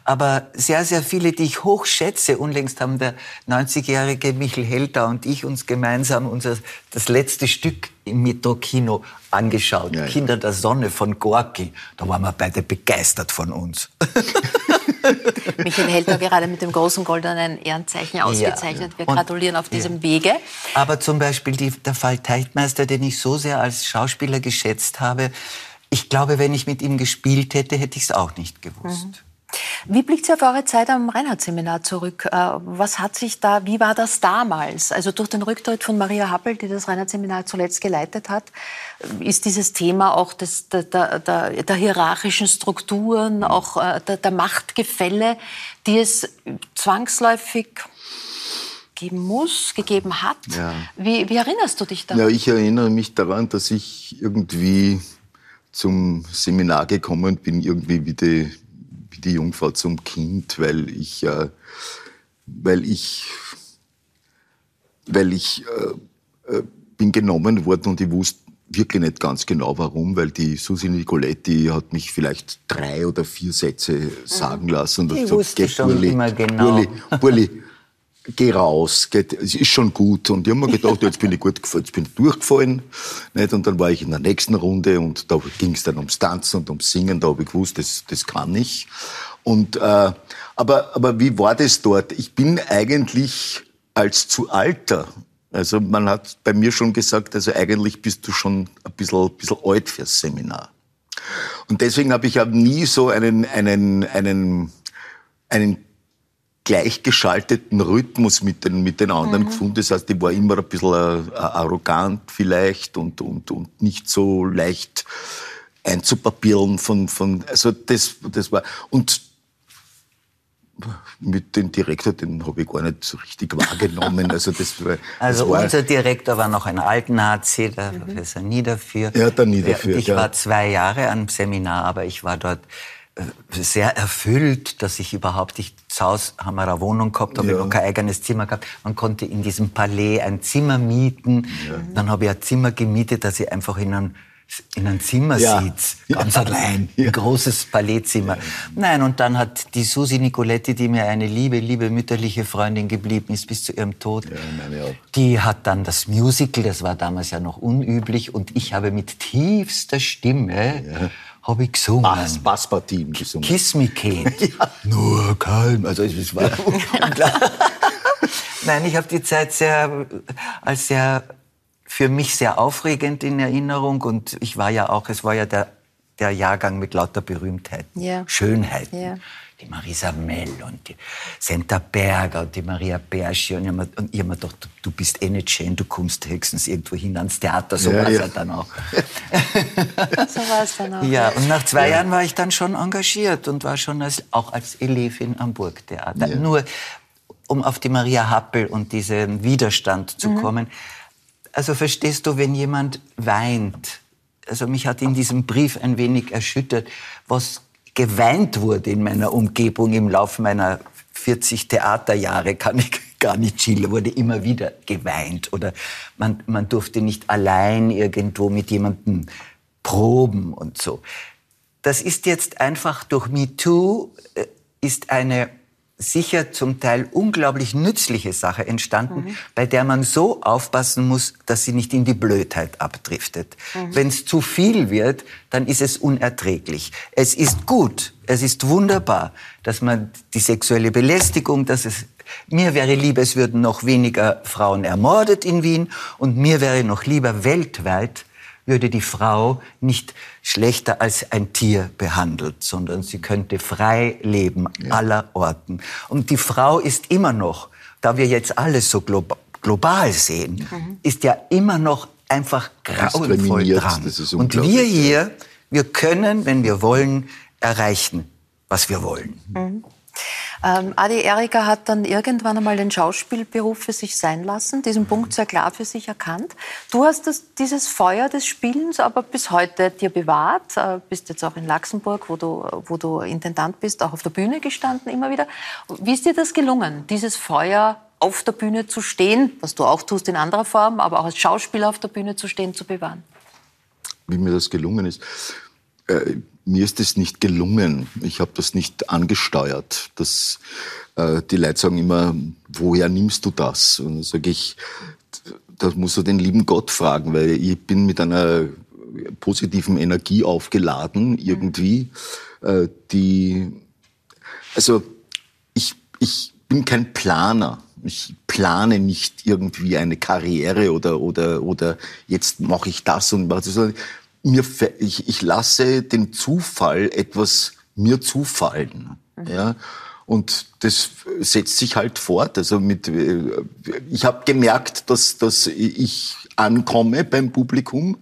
Aber sehr, sehr viele, die ich hochschätze. Unlängst haben der 90-jährige Michel Helter und ich uns gemeinsam unser, das letzte Stück im Metro-Kino angeschaut. Ja, ja. Kinder der Sonne von Gorki. Da waren wir beide begeistert von uns. Michael Helter gerade mit dem großen goldenen Ehrenzeichen ausgezeichnet. Wir Und- gratulieren auf ja. diesem Wege. Aber zum Beispiel die, der Fall Teichtmeister, den ich so sehr als Schauspieler geschätzt habe, ich glaube, wenn ich mit ihm gespielt hätte, hätte ich es auch nicht gewusst. Wie blickt Sie auf eure Zeit am Reinhardt-Seminar zurück? Äh, Was hat sich da, wie war das damals? Also durch den Rücktritt von Maria Happel, die das Reinhardt-Seminar zuletzt geleitet hat, ist dieses Thema auch des, der, der, der, der hierarchischen Strukturen, auch äh, der, der Machtgefälle, die es zwangsläufig geben muss, gegeben hat. Ja. Wie, wie erinnerst du dich daran? Ja, ich erinnere mich daran, dass ich irgendwie zum Seminar gekommen bin, irgendwie wie die, wie die Jungfrau zum Kind, weil ich, äh, weil ich, weil ich äh, äh, bin genommen worden und ich wusste wirklich nicht ganz genau warum, weil die Susi Nicoletti hat mich vielleicht drei oder vier Sätze sagen lassen. Und hat gesagt, wusste "Geh, schon Burli, immer genau." Burli, Burli, geh raus, geht, es ist schon gut. Und ich habe mir gedacht, jetzt bin ich gut gefallen, jetzt bin ich durchgefallen. Nicht? Und dann war ich in der nächsten Runde und da ging es dann ums Tanzen und ums Singen, da habe ich gewusst, das, das kann ich. Und, äh, aber, aber wie war das dort? Ich bin eigentlich als zu alter. Also man hat bei mir schon gesagt, also eigentlich bist du schon ein bisschen, bisschen alt fürs Seminar. Und deswegen habe ich ja nie so einen, einen, einen, einen gleichgeschalteten Rhythmus mit den, mit den anderen gefunden. Das heißt, ich war immer ein bisschen äh, arrogant vielleicht und, und, und nicht so leicht einzupapieren von, von, also das, das war, und mit dem Direktor, den habe ich gar nicht so richtig wahrgenommen. Also das war, Also das war unser Direktor war noch ein Alten-Nazi, der Professor Niederführ. Ja, der Niederführ, Ich ja. war zwei Jahre am Seminar, aber ich war dort sehr erfüllt, dass ich überhaupt, ich zu Hause haben wir eine Wohnung gehabt, habe Ja. ich noch kein eigenes Zimmer gehabt. Man konnte in diesem Palais ein Zimmer mieten. Dann habe ich ein Zimmer gemietet, dass ich einfach in einem in einem Zimmer Ja. sitze, ganz allein, ein großes Palaierzimmer. Nein, und dann hat die Susi Nicoletti, die mir eine liebe, liebe mütterliche Freundin geblieben ist bis zu ihrem Tod, die hat dann das Musical, das war damals ja noch unüblich, und ich habe mit tiefster Stimme habe ich gesungen. Bass, Basspartien gesungen. Kiss me, Kate. Nur kein. Also es war Nein, ich habe die Zeit sehr als sehr für mich sehr aufregend in Erinnerung und ich war ja auch, es war ja der der Jahrgang mit lauter Berühmtheiten, Ja. Schönheiten. Ja. Die Marisa Mell und die Senta Berger und die Maria Berschi. Und ich hab mir, hab mir gedacht, du, bist eh nicht schön, du kommst höchstens irgendwo hin ans Theater. So Ja, war es ja. ja dann auch. So war es dann auch. Ja, und nach zwei Jahren war ich dann schon engagiert und war schon als, auch als Elevin am Burgtheater. Nur, um auf die Maria Happel und diesen Widerstand zu kommen. Also verstehst du, wenn jemand weint, also mich hat in diesem Brief ein wenig erschüttert, was geweint wurde in meiner Umgebung im Laufe meiner 40 Theaterjahre, kann ich gar nicht schildern, wurde immer wieder geweint oder man, man durfte nicht allein irgendwo mit jemandem Proben und so. Das ist jetzt einfach durch MeToo äh, ist eine sicher zum Teil unglaublich nützliche Sache entstanden, mhm. bei der man so aufpassen muss, dass sie nicht in die Blödheit abdriftet. Mhm. Wenn es zu viel wird, dann ist es unerträglich. Es ist gut, es ist wunderbar, dass man die sexuelle Belästigung, dass es mir wäre lieber, es würden noch weniger Frauen ermordet in Wien und mir wäre noch lieber weltweit, würde die Frau nicht schlechter als ein Tier behandelt, sondern sie könnte frei leben ja. aller Orten. Und die Frau ist immer noch, da wir jetzt alles so global, global sehen, mhm. ist ja immer noch einfach grauenvoll dran. Und wir hier, wir können, wenn wir wollen, erreichen, was wir wollen. Mhm. Ähm, Adi Erika hat dann irgendwann einmal den Schauspielberuf für sich sein lassen, diesen Punkt sehr klar für sich erkannt. Du hast das, dieses Feuer des Spielens aber bis heute dir bewahrt, äh, bist jetzt auch in Luxemburg, wo du, wo du Intendant bist, auch auf der Bühne gestanden immer wieder. Wie ist dir das gelungen, dieses Feuer auf der Bühne zu stehen, was du auch tust in anderer Form, aber auch als Schauspieler auf der Bühne zu stehen, zu bewahren? Wie mir das gelungen ist. Äh, mir ist es nicht gelungen. Ich habe das nicht angesteuert. Das, äh, die Leute sagen immer, woher nimmst du das? Und dann sage ich, das musst du den lieben Gott fragen, weil ich bin mit einer positiven Energie aufgeladen irgendwie, äh, die, also ich, ich bin kein Planer. Ich plane nicht irgendwie eine Karriere oder, oder, oder jetzt mache ich das und mache das, mir, ich, ich lasse den Zufall etwas mir zufallen. Mhm. Ja. Und das setzt sich halt fort. Also mit, äh, ich habe gemerkt, dass, dass ich ankomme beim Publikum,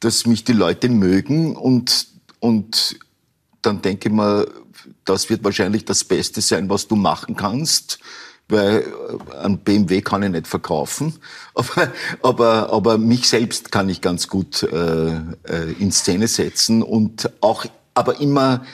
dass mich die Leute mögen und, und dann denke ich mir, das wird wahrscheinlich das Beste sein, was du machen kannst weil äh, ein BMW kann ich nicht verkaufen, aber, aber, aber mich selbst kann ich ganz gut äh, äh, in Szene setzen und auch, aber immer,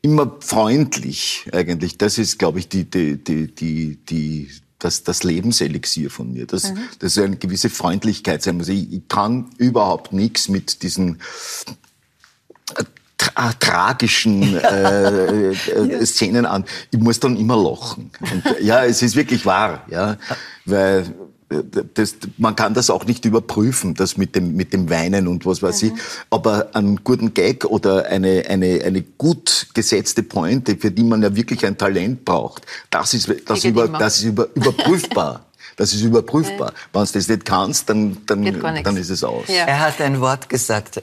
immer freundlich eigentlich. Das ist, glaube ich, die, die, die, die, die das, das Lebenselixier von mir. Das, mhm. das ist eine gewisse Freundlichkeit sein muss. Ich, ich kann überhaupt nichts mit diesen tra tragischen äh, äh, Szenen an. Ich muss dann immer lachen. Und, ja, es ist wirklich wahr, ja, weil äh, das, man kann das auch nicht überprüfen, das mit dem, mit dem Weinen und was weiß mhm. ich. Aber einen guten Gag oder eine, eine, eine gut gesetzte Pointe, für die man ja wirklich ein Talent braucht, das ist, das über, das ist über, überprüfbar. Das ist überprüfbar. Wenn du das nicht kannst, dann, dann, dann ist es aus. Ja. Er hat ein Wort gesagt,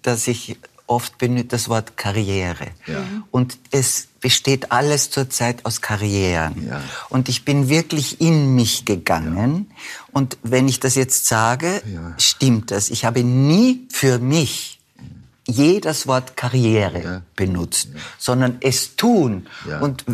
das ich oft benutzt das Wort Karriere. Ja. Und es besteht alles zurzeit aus Karrieren. Ja. Und ich bin wirklich in mich gegangen. Ja. Und wenn ich das jetzt sage, stimmt das. Ich habe nie für mich je das Wort Karriere ja. benutzt, ja. sondern es tun. Ja. Und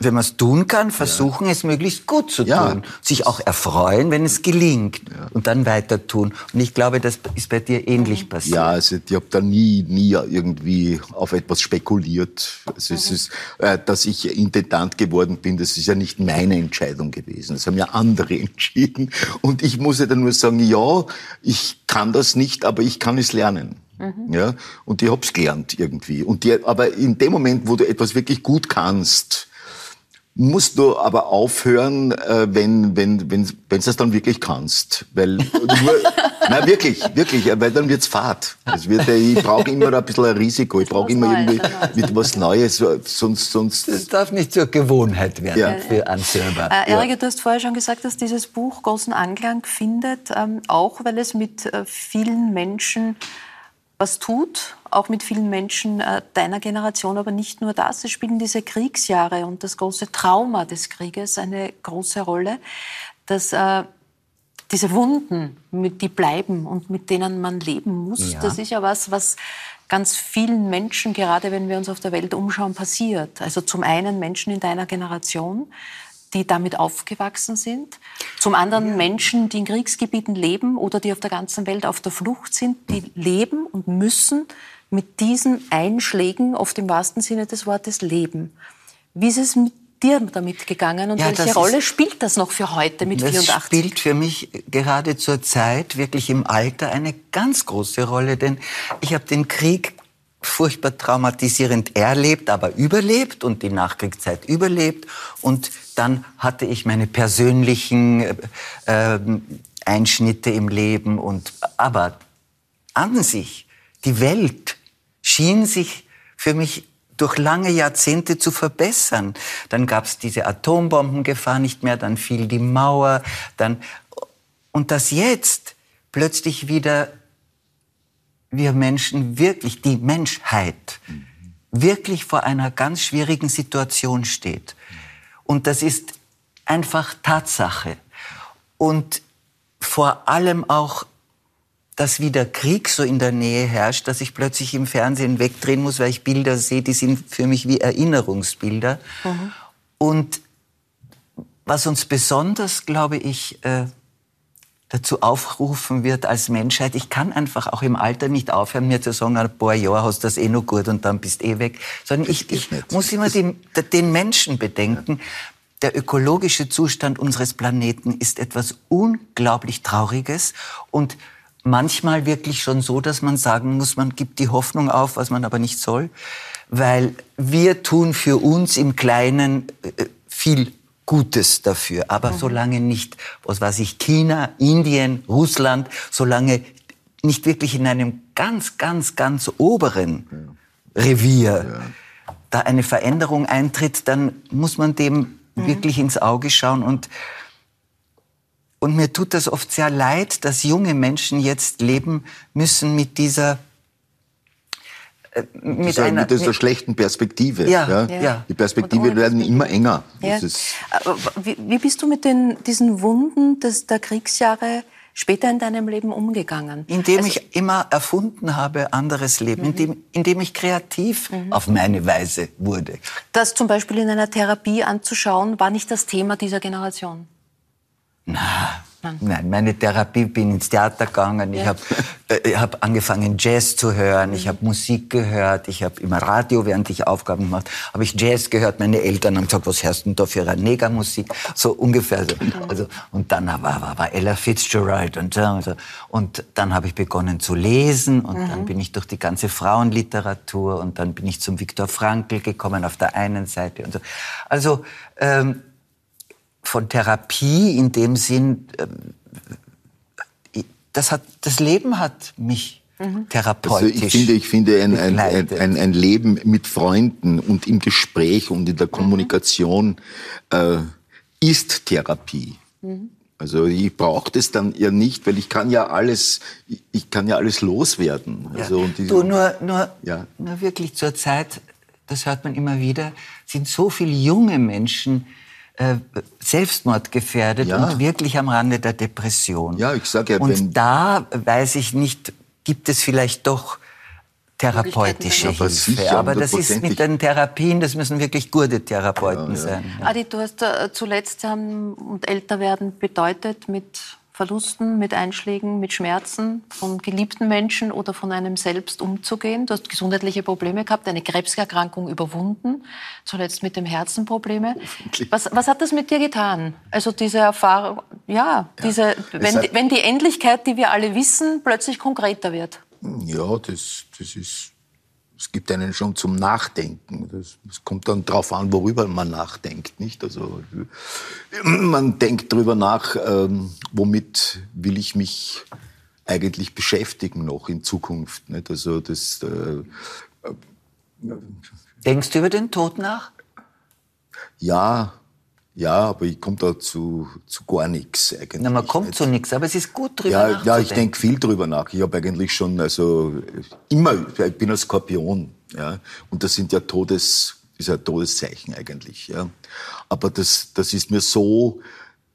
wenn man es tun kann, versuchen es möglichst gut zu tun. Sich auch erfreuen, wenn es gelingt und dann weiter tun. Und ich glaube, das ist bei dir ähnlich passiert. Ja, also ich habe da nie, nie irgendwie auf etwas spekuliert. Also es ist, äh, dass ich Intendant geworden bin, das ist ja nicht meine Entscheidung gewesen. Das haben ja andere entschieden. Und ich muss ja dann nur sagen, ja, ich kann das nicht, aber ich kann es lernen. Mhm. Ja, und ich hab's gelernt irgendwie. Und die, aber in dem Moment, wo du etwas wirklich gut kannst, musst du aber aufhören, äh, wenn wenn wenn wenn es dann wirklich kannst, weil nur, na wirklich wirklich, weil dann wird's fad. Es wird, ich brauche immer ein bisschen ein Risiko. Ich brauche immer Neues, irgendwie mit was Neues, sonst sonst. Das darf nicht zur Gewohnheit werden ja. für einen selber. Äh, Erika, du hast vorher schon gesagt, dass dieses Buch großen Anklang findet, ähm, auch weil es mit äh, vielen Menschen was tut, auch mit vielen Menschen äh, deiner Generation, aber nicht nur das. Es spielen diese Kriegsjahre und das große Trauma des Krieges eine große Rolle, dass äh, diese Wunden, die bleiben und mit denen man leben muss, ja. das ist ja was, was ganz vielen Menschen, gerade wenn wir uns auf der Welt umschauen, passiert. Also zum einen Menschen in deiner Generation, die damit aufgewachsen sind. Zum anderen. Menschen, die in Kriegsgebieten leben oder die auf der ganzen Welt auf der Flucht sind, die leben und müssen mit diesen Einschlägen, oft im wahrsten Sinne des Wortes, leben. Wie ist es mit dir damit gegangen und Ja, welche das Rolle ist- spielt das noch für heute mit Das 84? spielt für mich gerade zur Zeit wirklich im Alter eine ganz große Rolle, denn ich habe den Krieg furchtbar traumatisierend erlebt, aber überlebt und die Nachkriegszeit überlebt und dann hatte ich meine persönlichen äh, ähm, Einschnitte im Leben und aber an sich die Welt schien sich für mich durch lange Jahrzehnte zu verbessern. Dann gab es diese Atombombengefahr nicht mehr, dann fiel die Mauer, dann und dass jetzt plötzlich wieder wir Menschen wirklich, die Menschheit, wirklich vor einer ganz schwierigen Situation steht. Und das ist einfach Tatsache. Und vor allem auch, dass wieder Krieg so in der Nähe herrscht, dass ich plötzlich im Fernsehen wegdrehen muss, weil ich Bilder sehe, die sind für mich wie Erinnerungsbilder. Und was uns besonders, glaube ich, äh, dazu aufrufen wird als Menschheit. Ich kann einfach auch im Alter nicht aufhören, mir zu sagen, ein paar Jahre hast du das eh noch gut und dann bist eh weg. Sondern ich, ich muss immer den, den Menschen bedenken. Der ökologische Zustand unseres Planeten ist etwas unglaublich Trauriges und manchmal wirklich schon so, dass man sagen muss, man gibt die Hoffnung auf, was man aber nicht soll, weil wir tun für uns im Kleinen äh, viel Gutes dafür. Aber solange nicht, was weiß ich, China, Indien, Russland, solange nicht wirklich in einem ganz, ganz, ganz oberen Revier da eine Veränderung eintritt, dann muss man dem wirklich ins Auge schauen. Und und mir tut das oft sehr leid, dass junge Menschen jetzt leben müssen mit dieser mit Dieser, einer mit dieser mit- schlechten Perspektive. Ja, ja. Die Perspektive werden immer enger. Ja. Wie, wie bist du mit den, diesen Wunden des, der Kriegsjahre später in deinem Leben umgegangen? Indem Also- ich immer erfunden habe, anderes Leben, indem, indem ich kreativ auf meine Weise wurde. Das zum Beispiel in einer Therapie anzuschauen, war nicht das Thema dieser Generation. Nein, meine Therapie, bin ins Theater gegangen, ich Ja. habe äh, ich hab angefangen Jazz zu hören, ich habe Musik gehört, ich habe im Radio, während ich Aufgaben gemacht habe ich Jazz gehört. Meine Eltern haben gesagt, was hörst du denn da für eine Negermusik? So ungefähr so. Also, und dann war, war, war Ella Fitzgerald und so. Und, so. und dann habe ich begonnen zu lesen und dann bin ich durch die ganze Frauenliteratur und dann bin ich zum Viktor Frankl gekommen auf der einen Seite und so. Also ähm, von Therapie in dem Sinn, ähm, das, hat, das Leben hat mich also therapeutisch ich finde, ich finde ein, ein, ein, ein, Leben mit Freunden und im Gespräch und in der Kommunikation äh, ist Therapie. Also ich brauche das dann ja nicht, weil ich kann ja alles, ich, ich kann ja alles loswerden. Ja. Also und diese- du, nur, nur, Ja. nur wirklich zur Zeit, das hört man immer wieder, sind so viele junge Menschen äh, selbstmordgefährdet Ja. und wirklich am Rande der Depression. Ja, ich sag ja, Und wenn- da weiß ich nicht, gibt es vielleicht doch therapeutische. Aber Hilfe. sicher, Aber das ist mit den Therapien, das müssen wirklich gute Therapeuten Ja, ja. sein. Adi, du hast äh, zuletzt und älter werden bedeutet mit Verlusten, mit Einschlägen, mit Schmerzen von geliebten Menschen oder von einem selbst umzugehen. Du hast gesundheitliche Probleme gehabt, eine Krebserkrankung überwunden, zuletzt mit dem Herzen Probleme. Was, was hat das mit dir getan? Also diese Erfahrung, ja, diese, wenn, hat- die- wenn die Endlichkeit, die wir alle wissen, plötzlich konkreter wird. Ja, das, das ist, es gibt einen schon zum Nachdenken. Es kommt dann darauf an, worüber man nachdenkt, nicht? Also, man denkt drüber nach, ähm, womit will ich mich eigentlich beschäftigen noch in Zukunft, nicht? Also, das, äh, Denkst du über den Tod nach? ja, ja, aber ich komme da zu, zu gar nichts eigentlich. Na, man kommt nicht? zu nichts, aber es ist gut drüber Ja, nachzudenken. ja, ich denke viel drüber nach. Ich habe eigentlich schon, also immer, ich bin ein Skorpion, ja, und das sind ja Todes, ist ja Todeszeichen eigentlich, ja. Aber das, das ist mir so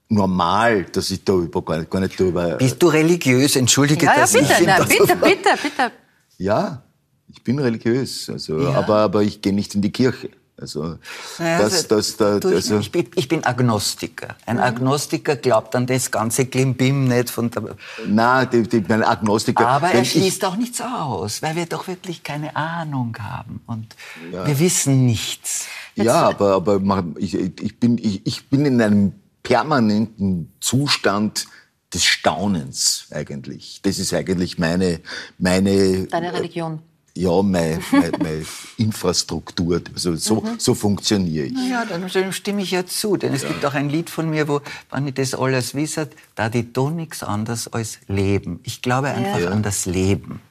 normal, dass ich da über, gar, nicht, gar nicht drüber. Bist du religiös? Entschuldige, Ja, ja, dass bitte, ich das- bitte, bitte, bitte. Ja, ich bin religiös, also, Ja. aber, aber ich gehe nicht in die Kirche. Also, Naja, das, also, das, da, du, ich, also, ich, bin, ich bin Agnostiker. Ein Agnostiker glaubt an das ganze Klimbim nicht von der, na, die, die, mein Agnostiker. aber er ich- schließt auch nichts aus, weil wir doch wirklich keine Ahnung haben und wir wissen nichts. ja, aber, aber ich, ich, bin, ich, ich bin in einem permanenten Zustand des Staunens eigentlich. Das ist eigentlich meine... meine Deine Religion. Ja, meine, meine, meine Infrastruktur. Also so, mhm. so funktioniere ich. Ja, dann stimme ich ja zu. Denn es ja. gibt auch ein Lied von mir, wo, wenn ich das alles wisse, da die tun nichts anderes als Leben. Ich glaube einfach ja. an das Leben.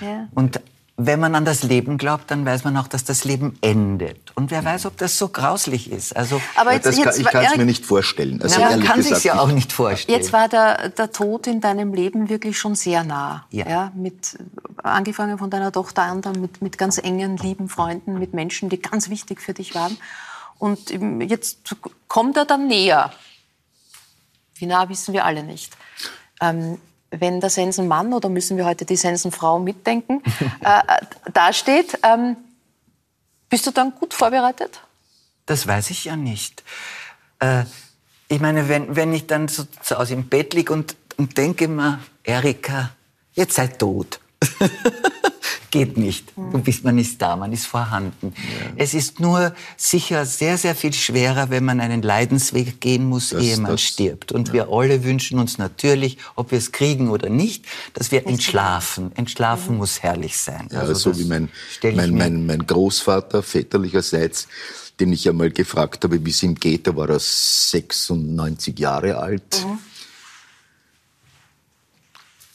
Ja. Und wenn man an das Leben glaubt, dann weiß man auch, dass das Leben endet. Und wer weiß, ob das so grauslich ist. Also, Aber jetzt, jetzt, kann, ich kann es mir nicht vorstellen. Also ja, man kann sich ja auch nicht vorstellen. Jetzt war der, der Tod in deinem Leben wirklich schon sehr nah. Ja. ja. mit, angefangen von deiner Tochter an, dann mit, mit ganz engen, lieben Freunden, mit Menschen, die ganz wichtig für dich waren. Und jetzt kommt er dann näher. Wie nah wissen wir alle nicht. Ähm, wenn der Sensenmann oder müssen wir heute die Sensenfrau mitdenken, äh, dasteht, ähm, bist du dann gut vorbereitet? Das weiß ich ja nicht. Äh, ich meine, wenn, wenn ich dann so zu Hause im Bett liege und, und denke mir, Erika, jetzt sei tot. geht nicht. Du mhm. bist, man ist da, man ist vorhanden. Ja. Es ist nur sicher sehr, sehr viel schwerer, wenn man einen Leidensweg gehen muss, das, ehe man das, stirbt. Und ja. wir alle wünschen uns natürlich, ob wir es kriegen oder nicht, dass wir entschlafen. Entschlafen mhm. muss herrlich sein. Ja, also so wie mein, mein, mein, mein Großvater väterlicherseits, den ich einmal gefragt habe, wie es ihm geht, da war er 96 Jahre alt. Mhm.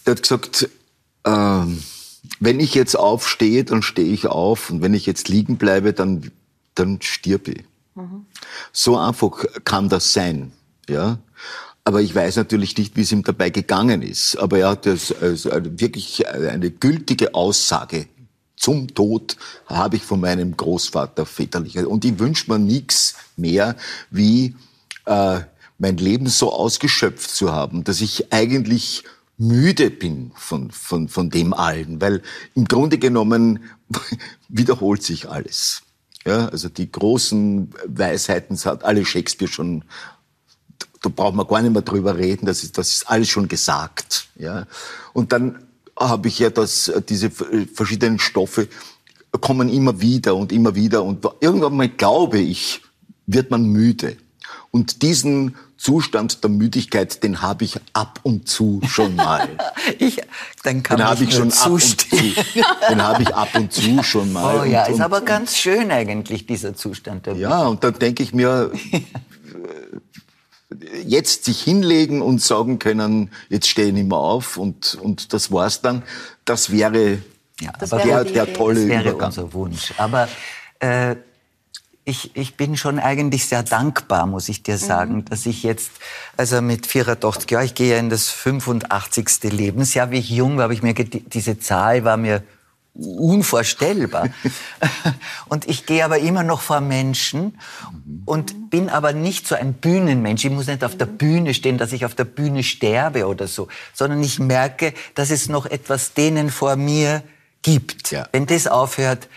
Er hat gesagt, ähm, wenn ich jetzt aufstehe, dann stehe ich auf und wenn ich jetzt liegen bleibe, dann, dann stirb ich. Mhm. So einfach kann das sein, ja. Aber ich weiß natürlich nicht, wie es ihm dabei gegangen ist. Aber er hat das, also wirklich eine gültige Aussage zum Tod habe ich von meinem Großvater väterlich. Und ich wünsche mir nichts mehr, wie äh, mein Leben so ausgeschöpft zu haben, dass ich eigentlich müde bin von, von, von dem allen, weil im Grunde genommen wiederholt sich alles. Ja, also die großen Weisheiten hat alle Shakespeare schon, da braucht man gar nicht mehr drüber reden, das ist, das ist alles schon gesagt. Ja, und dann habe ich ja das, diese verschiedenen Stoffe kommen immer wieder und immer wieder und irgendwann mal glaube ich, wird man müde. Und diesen Zustand der Müdigkeit, den habe ich ab und zu schon mal. ich, dann kann den habe ich schon ab und zu. Den habe ich ab und zu schon mal. Oh ja, und, ist aber ganz schön eigentlich dieser Zustand der Müdigkeit. Ja, und dann denke ich mir, jetzt sich hinlegen und sagen können, jetzt stehe ich nicht mehr auf und, und das war's dann, das wäre, ja, das wäre der, der tolle das wäre Übergang. unser Wunsch. Aber äh, ich, ich bin schon eigentlich sehr dankbar, muss ich dir sagen, mhm. dass ich jetzt, also mit 84 Jahren, ich gehe ja in das 85. Lebensjahr, wie ich jung war, habe ich mir, diese Zahl war mir unvorstellbar. und ich gehe aber immer noch vor Menschen und bin aber nicht so ein Bühnenmensch. Ich muss nicht auf der Bühne stehen, dass ich auf der Bühne sterbe oder so, sondern ich merke, dass es noch etwas denen vor mir gibt. Ja. Wenn das aufhört,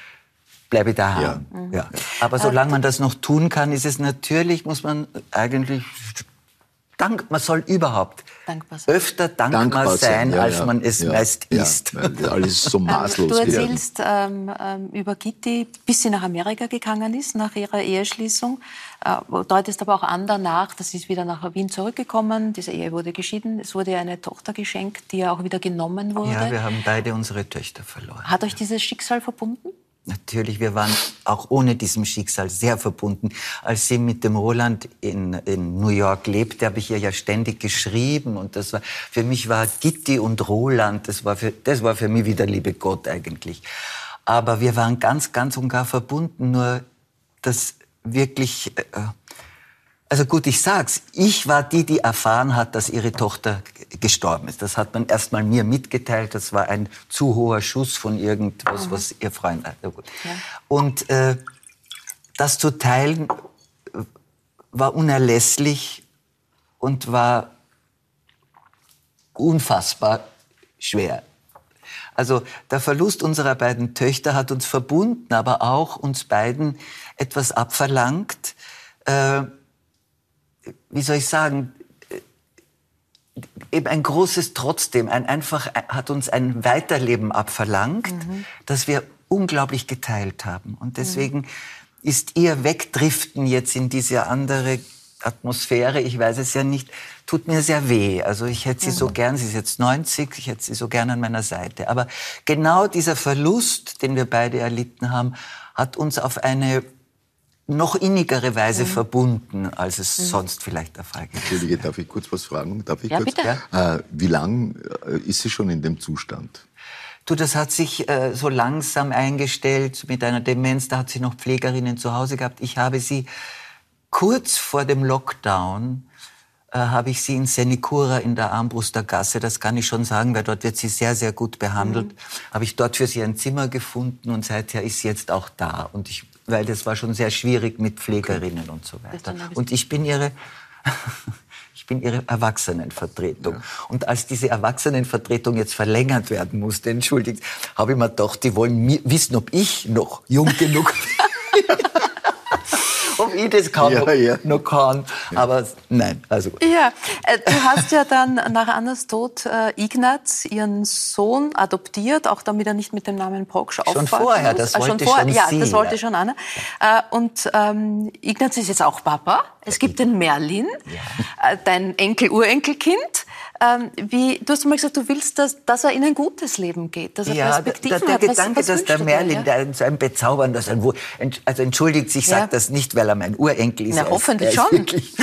bleibe daheim. Ja. Mhm. Ja. Aber solange man das noch tun kann, ist es natürlich, muss man eigentlich Dank, man soll überhaupt dankbar öfter dankbar, dankbar sein, sein ja, als man es meist ist. alles so maßlos. Du erzählst ähm, ähm, über Gitti, bis sie nach Amerika gegangen ist, nach ihrer Eheschließung. Äh, deutest aber auch an danach, dass sie wieder nach Wien zurückgekommen. Diese Ehe wurde geschieden. Es wurde eine Tochter geschenkt, die ja auch wieder genommen wurde. Ja, wir haben beide unsere Töchter verloren. Hat euch dieses Schicksal verbunden? Natürlich, wir waren auch ohne diesem Schicksal sehr verbunden. Als sie mit dem Roland in, in New York lebte, habe ich ihr ja ständig geschrieben. Und das war, für mich war Gitti und Roland, das war für, das war für mich wie der liebe Gott eigentlich. Aber wir waren ganz, ganz und gar verbunden. Nur das wirklich, äh, also gut, ich sag's. Ich war die, die erfahren hat, dass ihre Tochter gestorben ist. Das hat man erst mal mir mitgeteilt. Das war ein zu hoher Schuss von irgendwas, mhm. was ihr Freund hat. Ja, Und äh, das zu teilen äh, war unerlässlich und war unfassbar schwer. Also der Verlust unserer beiden Töchter hat uns verbunden, aber auch uns beiden etwas abverlangt. Äh, wie soll ich sagen, eben ein großes Trotzdem, ein einfach hat uns ein Weiterleben abverlangt, mhm. das wir unglaublich geteilt haben. Und deswegen, mhm. ist ihr Wegdriften jetzt in diese andere Atmosphäre, ich weiß es ja nicht, tut mir sehr weh. Also ich hätte sie so gern, sie ist jetzt 90, ich hätte sie so gern an meiner Seite. Aber genau dieser Verlust, den wir beide erlitten haben, hat uns auf eine noch innigere Weise mhm. verbunden, als es mhm. sonst vielleicht der Fall gewesen Entschuldige, darf ich kurz was fragen? Darf ich ja, kurz? bitte. Äh, wie lang äh, ist sie schon in dem Zustand? Du, das hat sich äh, so langsam eingestellt mit einer Demenz. Da hat sie noch Pflegerinnen zu Hause gehabt. Ich habe sie kurz vor dem Lockdown äh, habe ich sie in Senicura in der Armbruster Gasse, das kann ich schon sagen, weil dort wird sie sehr, sehr gut behandelt, mhm. habe ich dort für sie ein Zimmer gefunden und seither ist sie jetzt auch da. Und ich, weil das war schon sehr schwierig mit Pflegerinnen und so weiter. Und ich bin ihre, ich bin ihre Erwachsenenvertretung. Ja. Und als diese Erwachsenenvertretung jetzt verlängert werden musste, entschuldigt, habe ich mir gedacht, die wollen wissen, ob ich noch jung genug bin. ich das kann, ja, ja. noch kann. Aber nein, also gut. Ja, äh, du hast ja dann nach Annas Tod äh, Ignaz, ihren Sohn, adoptiert, auch damit er nicht mit dem Namen Proksch auffallen Schon vorher, das äh, wollte schon, vor, schon Ja, sie, das wollte ja. schon Anna. Äh, und ähm, Ignaz ist jetzt auch Papa. Es gibt den Merlin, ja. Äh, dein Enkel-Urenkelkind. Ähm, wie, du hast mal gesagt, du willst, dass, dass er in ein gutes Leben geht, dass er ja, Perspektiven der, der hat. Was, Gedanke, was dass der Merlin, der ja? so ein bezauberndes, ein, also entschuldigt sich, sagt ja. das nicht, weil er mein Urenkel ist. Na, hoffentlich schon. Wirklich,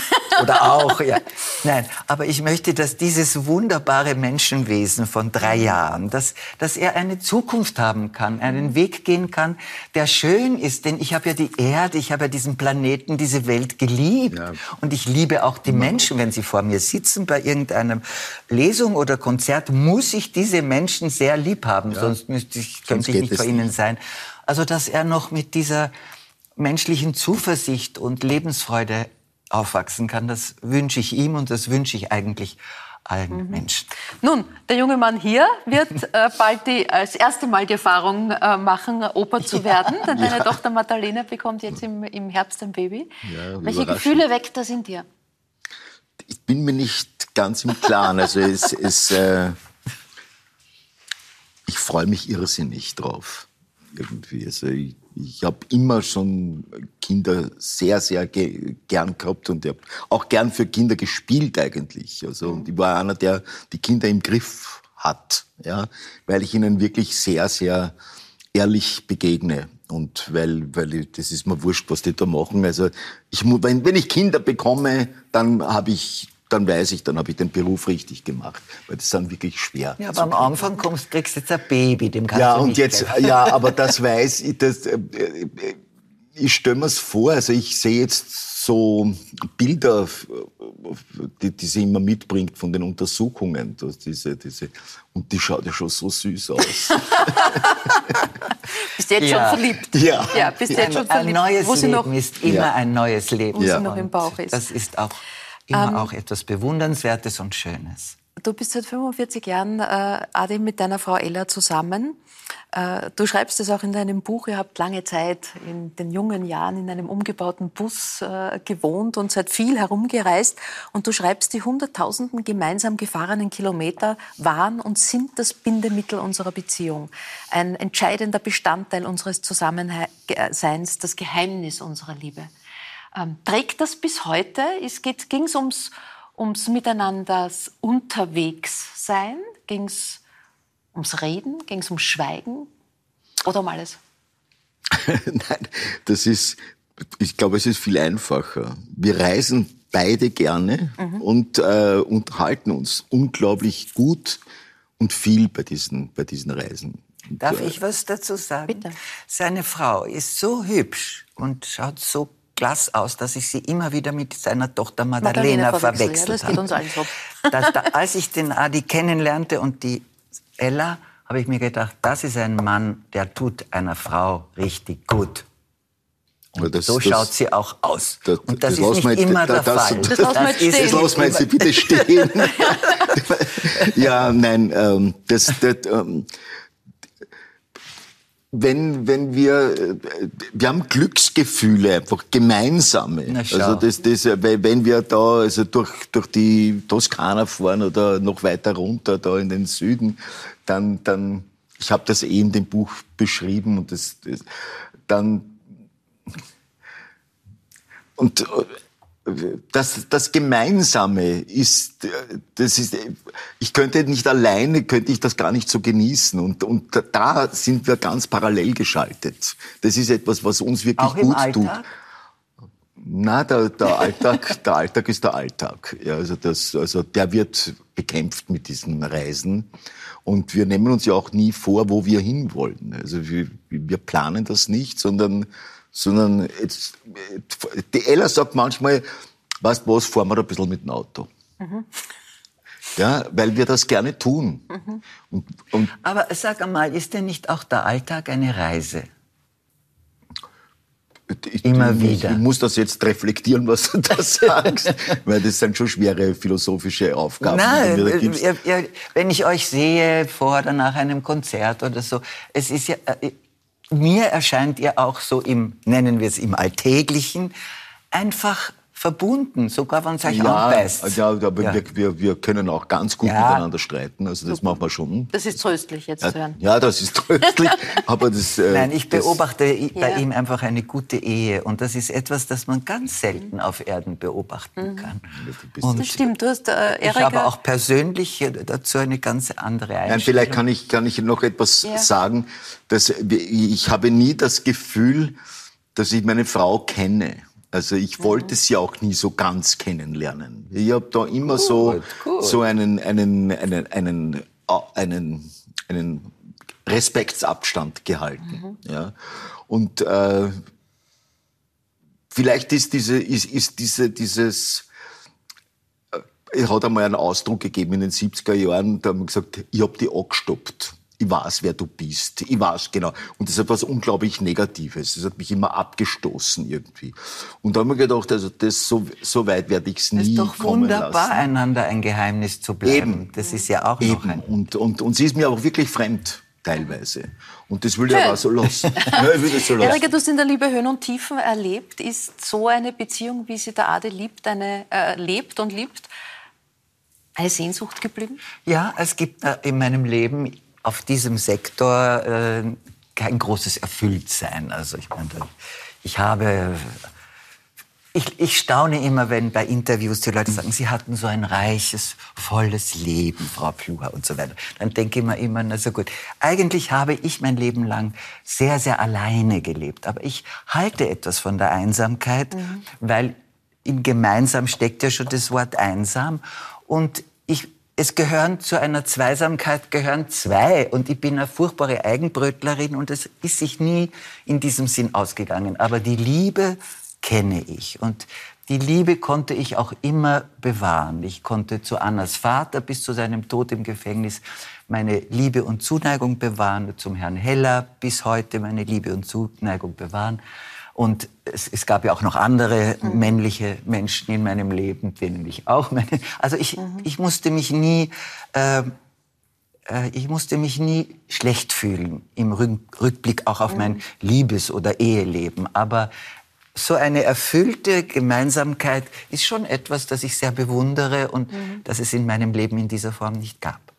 oder auch, ja. Nein, aber ich möchte, dass dieses wunderbare Menschenwesen von drei mhm. Jahren, dass, dass er eine Zukunft haben kann, einen mhm. Weg gehen kann, der schön ist. Denn ich habe ja die Erde, ich habe ja diesen Planeten, diese Welt geliebt. Ja. Und ich liebe auch die Menschen, wenn sie vor mir sitzen bei irgendeinem Lesung oder Konzert, muss ich diese Menschen sehr lieb haben, ja. sonst müsste ich, könnte ich nicht vor ihnen sein. Also, dass er noch mit dieser menschlichen Zuversicht und Lebensfreude aufwachsen kann, das wünsche ich ihm und das wünsche ich eigentlich allen mhm. Menschen. Nun, der junge Mann hier wird äh, bald die, als erste Mal die Erfahrung äh, machen, Opa zu werden, denn ja. deine Tochter Magdalena bekommt jetzt im, im Herbst ein Baby. Ja, Welche Gefühle weckt das in dir? Ich bin mir nicht ganz im Klaren. Also es, es, äh, ich freue mich irrsinnig drauf. Irgendwie. Also ich, ich habe immer schon Kinder sehr, sehr ge gern gehabt und habe auch gern für Kinder gespielt eigentlich. Also und ich war einer, der die Kinder im Griff hat, ja, weil ich ihnen wirklich sehr, sehr ehrlich begegne und weil, weil ich, das ist mir wurscht, was die da machen. Also ich, wenn, wenn ich Kinder bekomme, dann habe ich dann weiß ich, dann habe ich den Beruf richtig gemacht, weil das dann wirklich schwer. Ja, aber am Anfang kommst, kriegst du jetzt ein Baby, dem kannst ja, du nicht und jetzt, geben. Ja, aber das weiß ich, das, äh, ich stelle mir es vor, also ich sehe jetzt so Bilder, die, die sie immer mitbringt von den Untersuchungen, diese, diese, und die schaut ja schon so süß aus. bist du jetzt ja. schon verliebt? Ja. ja bist ja. jetzt schon verliebt. Ein neues Leben noch, ist immer ja. ein neues Leben. Wo sie noch im Bauch ist. Das ist auch immer ähm, auch etwas Bewundernswertes und Schönes. Du bist seit 45 Jahren, äh, Adi, mit deiner Frau Ella zusammen. Äh, du schreibst es auch in deinem Buch, ihr habt lange Zeit in den jungen Jahren in einem umgebauten Bus äh, gewohnt und seid viel herumgereist. Und du schreibst, die Hunderttausenden gemeinsam gefahrenen Kilometer waren und sind das Bindemittel unserer Beziehung. Ein entscheidender Bestandteil unseres Zusammenseins, das Geheimnis unserer Liebe. Ähm, trägt das bis heute? Ging es ums, ums Miteinanders Unterwegssein? Ging es ums Reden? Ging es ums Schweigen? Oder um alles? Nein, das ist, ich glaube, es ist viel einfacher. Wir reisen beide gerne mhm. und äh, unterhalten uns unglaublich gut und viel bei diesen, bei diesen Reisen. Darf ich was dazu sagen? Bitte. Seine Frau ist so hübsch und schaut so Glas aus, dass ich sie immer wieder mit seiner Tochter Madalena, Madalena verwechselt ja, allen so. da, als ich den Adi kennenlernte und die Ella, habe ich mir gedacht, das ist ein Mann, der tut einer Frau richtig gut. Und das, so das, schaut sie auch aus. Das, und das, ist nicht jetzt, immer der Fall. Das, das, ist, das lassen wir jetzt bitte stehen. ja, nein, ähm, das, das ähm, wenn, wenn wir, wir haben Glücksgefühle, einfach gemeinsame. Also das, das, wenn wir da also durch, durch die Toskana fahren oder noch weiter runter da in den Süden, dann, dann ich habe das eh in dem Buch beschrieben und das, das dann und äh, das, das Gemeinsame ist, das ist, ich könnte nicht alleine, könnte ich das gar nicht so genießen. Und, und da sind wir ganz parallel geschaltet. Das ist etwas, was uns wirklich Auch gut tut. Na, der, der Alltag, der Alltag ist der Alltag. Ja, also das, also der wird bekämpft mit diesen Reisen. Und wir nehmen uns ja auch nie vor, wo wir hinwollen. Also wir, wir planen das nicht, sondern, sondern jetzt, die Ella sagt manchmal, weißt was, fahren wir ein bisschen mit dem Auto. Ja, weil wir das gerne tun. Und, und Aber sag einmal, ist denn nicht auch der Alltag eine Reise? ich, Immer ich, wieder. Ich muss das jetzt reflektieren, was du da sagst, weil das sind schon schwere philosophische Aufgaben, Nein, wenn ich euch sehe vor oder nach einem Konzert oder so, es ist ja, äh, mir erscheint ihr auch so im, nennen wir es im Alltäglichen, einfach verbunden, sogar wenn es euch Ja, anbeißt. ja, aber Ja. Wir, wir, wir können auch ganz gut Ja. miteinander streiten, also das machen wir schon. Das ist tröstlich jetzt zu Ja, hören. ja, das ist tröstlich, aber das... Äh, Nein, ich das, beobachte i- bei ihm einfach eine gute Ehe und das ist etwas, das man ganz selten auf Erden beobachten kann. Und Das stimmt, du hast äh, ich Erika... habe auch persönlich dazu eine ganz andere Einstellung. Nein, vielleicht kann ich, kann ich noch etwas Ja. sagen. Dass ich habe nie das Gefühl, dass ich meine Frau kenne. Also ich wollte sie auch nie so ganz kennenlernen. Ich habe da immer so, Gut, gut. so einen, einen, einen, einen, äh, einen, einen Respektsabstand gehalten. Mhm. Ja. Und äh, vielleicht ist diese, ist, ist diese, dieses, er hat einmal einen Ausdruck gegeben in den 70er Jahren, da haben wir gesagt, ich hab die angestoppt. Ich weiß, wer du bist. Ich weiß genau. Und das ist etwas unglaublich Negatives. Das hat mich immer abgestoßen irgendwie. Und da haben wir gedacht, also das, so, so weit werde ich es Es ist nie doch kommen wunderbar, lassen. einander ein Geheimnis zu bleiben. Eben. Das ist ja auch noch Eben. ein... Und, und, und sie ist mir auch wirklich fremd, teilweise. Und das will ich aber so lassen. ja, ich will das so lassen. Erika, du hast in der Liebe Höhen und Tiefen erlebt. Ist so eine Beziehung, wie sie der Ade liebt, eine, äh, lebt und liebt, eine Sehnsucht geblieben? Ja, es gibt äh, in meinem Leben auf diesem Sektor äh, kein großes Erfülltsein. Also ich meine, ich habe... Ich, ich staune immer, wenn bei Interviews die Leute sagen, sie hatten so ein reiches, volles Leben, Frau Pluha und so weiter. Dann denke ich mir immer, na so gut. Eigentlich habe ich mein Leben lang sehr, sehr alleine gelebt. Aber ich halte etwas von der Einsamkeit, weil in gemeinsam steckt ja schon das Wort einsam. Und ich, es gehören zu einer Zweisamkeit gehören zwei. Und ich bin eine furchtbare Eigenbrötlerin und es ist sich nie in diesem Sinn ausgegangen. Aber die Liebe kenne ich. Und die Liebe konnte ich auch immer bewahren. Ich konnte zu Annas Vater bis zu seinem Tod im Gefängnis meine Liebe und Zuneigung bewahren, zum Herrn Heller bis heute meine Liebe und Zuneigung bewahren. Und es, es gab ja auch noch andere männliche Menschen in meinem Leben, denen ich auch meine. Also ich, ich musste mich nie, äh, äh, ich musste mich nie schlecht fühlen im Rück- Rückblick auch auf mein Liebes- oder Eheleben. Aber so eine erfüllte Gemeinsamkeit ist schon etwas, das ich sehr bewundere und das es in meinem Leben in dieser Form nicht gab.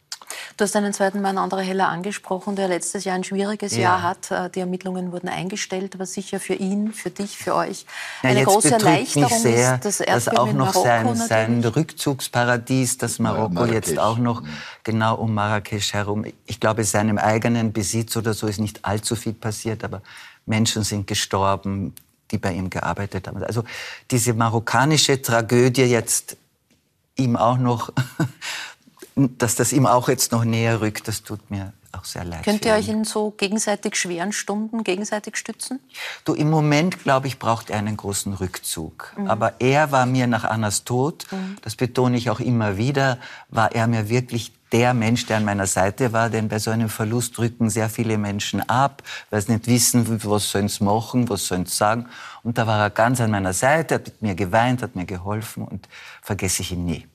Du hast einen zweiten Mann, André Heller, angesprochen, der letztes Jahr ein schwieriges Ja. Jahr hat. Äh, Die Ermittlungen wurden eingestellt, was sicher für ihn, für dich, für euch Ja, eine große Erleichterung sehr, ist. Das dass auch in noch sein, sein. Rückzugsparadies, das Marokko Marrakesch. jetzt auch noch genau um Marrakesch herum. Ich glaube, seinem eigenen Besitz oder so ist nicht allzu viel passiert, aber Menschen sind gestorben, die bei ihm gearbeitet haben. Also diese marokkanische Tragödie jetzt ihm auch noch, dass das ihm auch jetzt noch näher rückt, das tut mir auch sehr leid. Könnt ihr euch in so gegenseitig schweren Stunden gegenseitig stützen? Du, im Moment, glaube ich, braucht er einen großen Rückzug. Aber er war mir nach Annas Tod, das betone ich auch immer wieder, war er mir wirklich der Mensch, der an meiner Seite war, denn bei so einem Verlust rücken sehr viele Menschen ab, weil sie nicht wissen, was sollen sie machen, was sollen sie sagen. Und da war er ganz an meiner Seite, hat mit mir geweint, hat mir geholfen und vergesse ich ihn nie.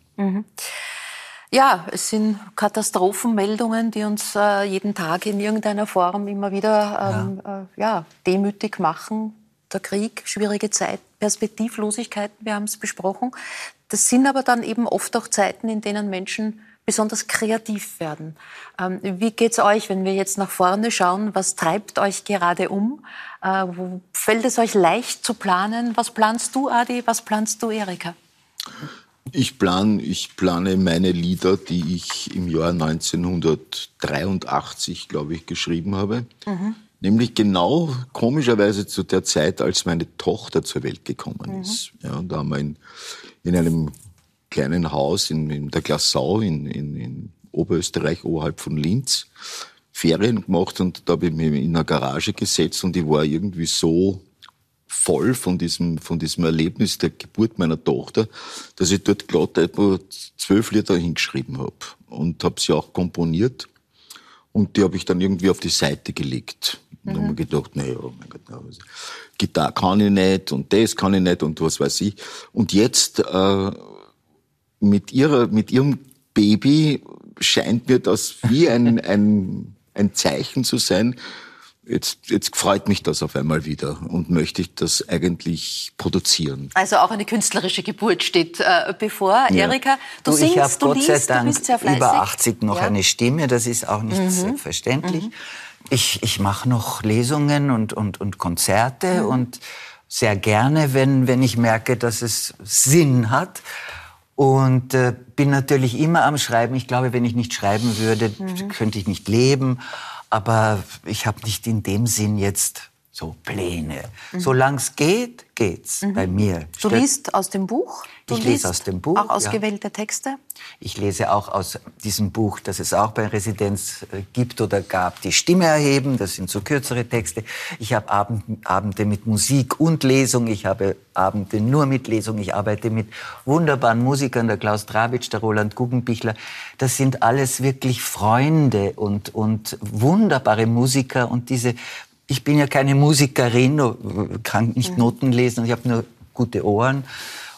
Ja, es sind Katastrophenmeldungen, die uns äh, jeden Tag in irgendeiner Form immer wieder ähm, ja. Äh, ja, demütig machen. Der Krieg, schwierige Zeit, Perspektivlosigkeiten, wir haben es besprochen. Das sind aber dann eben oft auch Zeiten, in denen Menschen besonders kreativ werden. Ähm, wie geht's euch, wenn wir jetzt nach vorne schauen? Was treibt euch gerade um? Äh, fällt es euch leicht zu planen? Was planst du, Adi? Was planst du, Erika? Ich, plan, ich plane meine Lieder, die ich im Jahr 1983, glaube ich, geschrieben habe. Mhm. Nämlich genau komischerweise zu der Zeit, als meine Tochter zur Welt gekommen mhm. ist. Ja, und da haben wir in, in einem kleinen Haus in, in der Glassau in, in, in Oberösterreich, oberhalb von Linz, Ferien gemacht und da habe ich mich in eine Garage gesetzt und ich war irgendwie so voll von diesem, von diesem Erlebnis der Geburt meiner Tochter, dass ich dort glatt etwa zwölf Lieder hingeschrieben habe und habe sie auch komponiert und die habe ich dann irgendwie auf die Seite gelegt. Und mhm. habe ich gedacht, naja, oh mein Gott, na, Gitarre kann ich nicht und das kann ich nicht und was weiß ich. Und jetzt äh, mit ihrer, mit ihrem Baby scheint mir das wie ein, ein, ein Zeichen zu sein, Jetzt, jetzt freut mich das auf einmal wieder und möchte ich das eigentlich produzieren. Also auch eine künstlerische Geburt steht äh, bevor. Ja. Erika, du, du singst, ich du Gott liest, sei Dank du bist sehr fleißig. über 80 noch ja. eine Stimme, das ist auch nicht mhm. selbstverständlich. Mhm. Ich, ich mache noch Lesungen und, und, und Konzerte mhm. und sehr gerne, wenn, wenn ich merke, dass es Sinn hat. Und äh, bin natürlich immer am Schreiben. Ich glaube, wenn ich nicht schreiben würde, mhm. könnte ich nicht leben. Aber ich habe nicht in dem Sinn jetzt so Pläne. Mhm. Solange es geht, geht's mhm. bei mir. Du liest aus dem Buch? Du ich lese aus dem Buch. Auch ausgewählte ja. Texte? Ich lese auch aus diesem Buch, das es auch bei Residenz äh, gibt oder gab, die Stimme erheben. Das sind so kürzere Texte. Ich habe Abend, Abende mit Musik und Lesung. Ich habe Abende nur mit Lesung. Ich arbeite mit wunderbaren Musikern, der Klaus Drabitsch, der Roland Guggenbichler. Das sind alles wirklich Freunde und, und wunderbare Musiker. Und diese, ich bin ja keine Musikerin, kann nicht mhm. Noten lesen. Ich habe nur gute Ohren.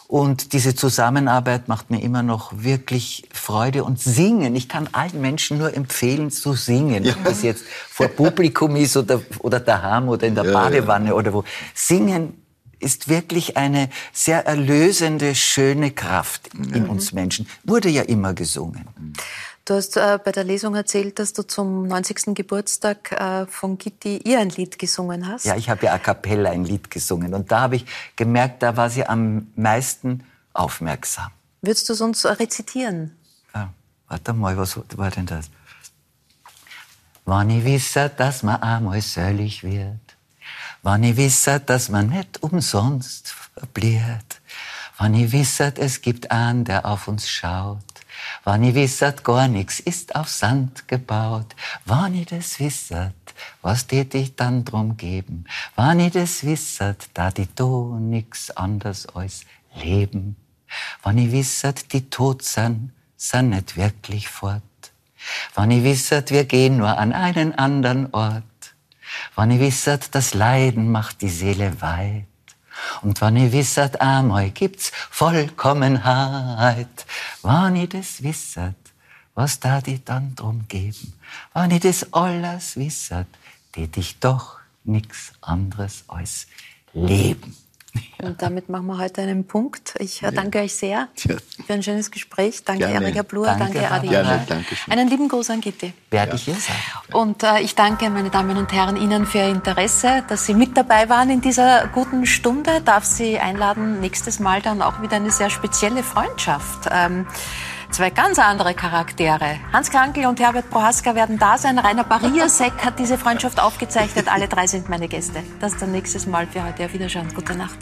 Und diese Zusammenarbeit macht mir immer noch wirklich Freude. Und singen, ich kann allen Menschen nur empfehlen zu singen. Ja. Ob das jetzt vor Publikum ist oder, oder daheim oder in der ja, Badewanne ja. oder wo. Singen ist wirklich eine sehr erlösende, schöne Kraft in uns Menschen. Wurde ja immer gesungen. Du hast äh, bei der Lesung erzählt, dass du zum 90. Geburtstag äh, von Gitti ihr ein Lied gesungen hast. Ja, ich habe ja a cappella ein Lied gesungen. Und da habe ich gemerkt, da war sie am meisten aufmerksam. Würdest du es uns rezitieren? Ja, warte mal, was war denn das? Wann ich wisse, dass man einmal selig wird, wann ich wisse, dass man nicht umsonst verbliert, wann ich wisse, es gibt einen, der auf uns schaut, Wann ich wisset, gar nix ist auf Sand gebaut. Wann ich das wisset, was tät ich dann drum geben? Wann ich das wisset, da die do nix anders als leben. Wann ich wisset, die tot sind, sind nicht wirklich fort. Wann ich wisset, wir gehen nur an einen anderen Ort. Wann ich wisset, das Leiden macht die Seele weit. Und wenn ich wisset, einmal gibt's Vollkommenheit, wenn ich das wisset, was da die dann drum geben, wenn ich das alles wisset, tät ich doch nix anderes als leben. Und damit machen wir heute einen Punkt. Ich äh, danke euch sehr für ein schönes Gespräch. Danke Gerne. Erika Blur, danke, danke Adi. Gerne, danke schön. Einen lieben Gruß an Gitti. Werde ich hier sein. Und äh, ich danke, meine Damen und Herren, Ihnen für Ihr Interesse, dass Sie mit dabei waren in dieser guten Stunde. Darf Sie einladen, nächstes Mal dann auch wieder eine sehr spezielle Freundschaft. Ähm, zwei ganz andere Charaktere. Hans Krankel und Herbert Prohaska werden da sein. Rainer Bariasek hat diese Freundschaft aufgezeichnet. Alle drei sind meine Gäste. Das dann nächstes Mal für heute. Auf Wiederschauen. Gute Nacht.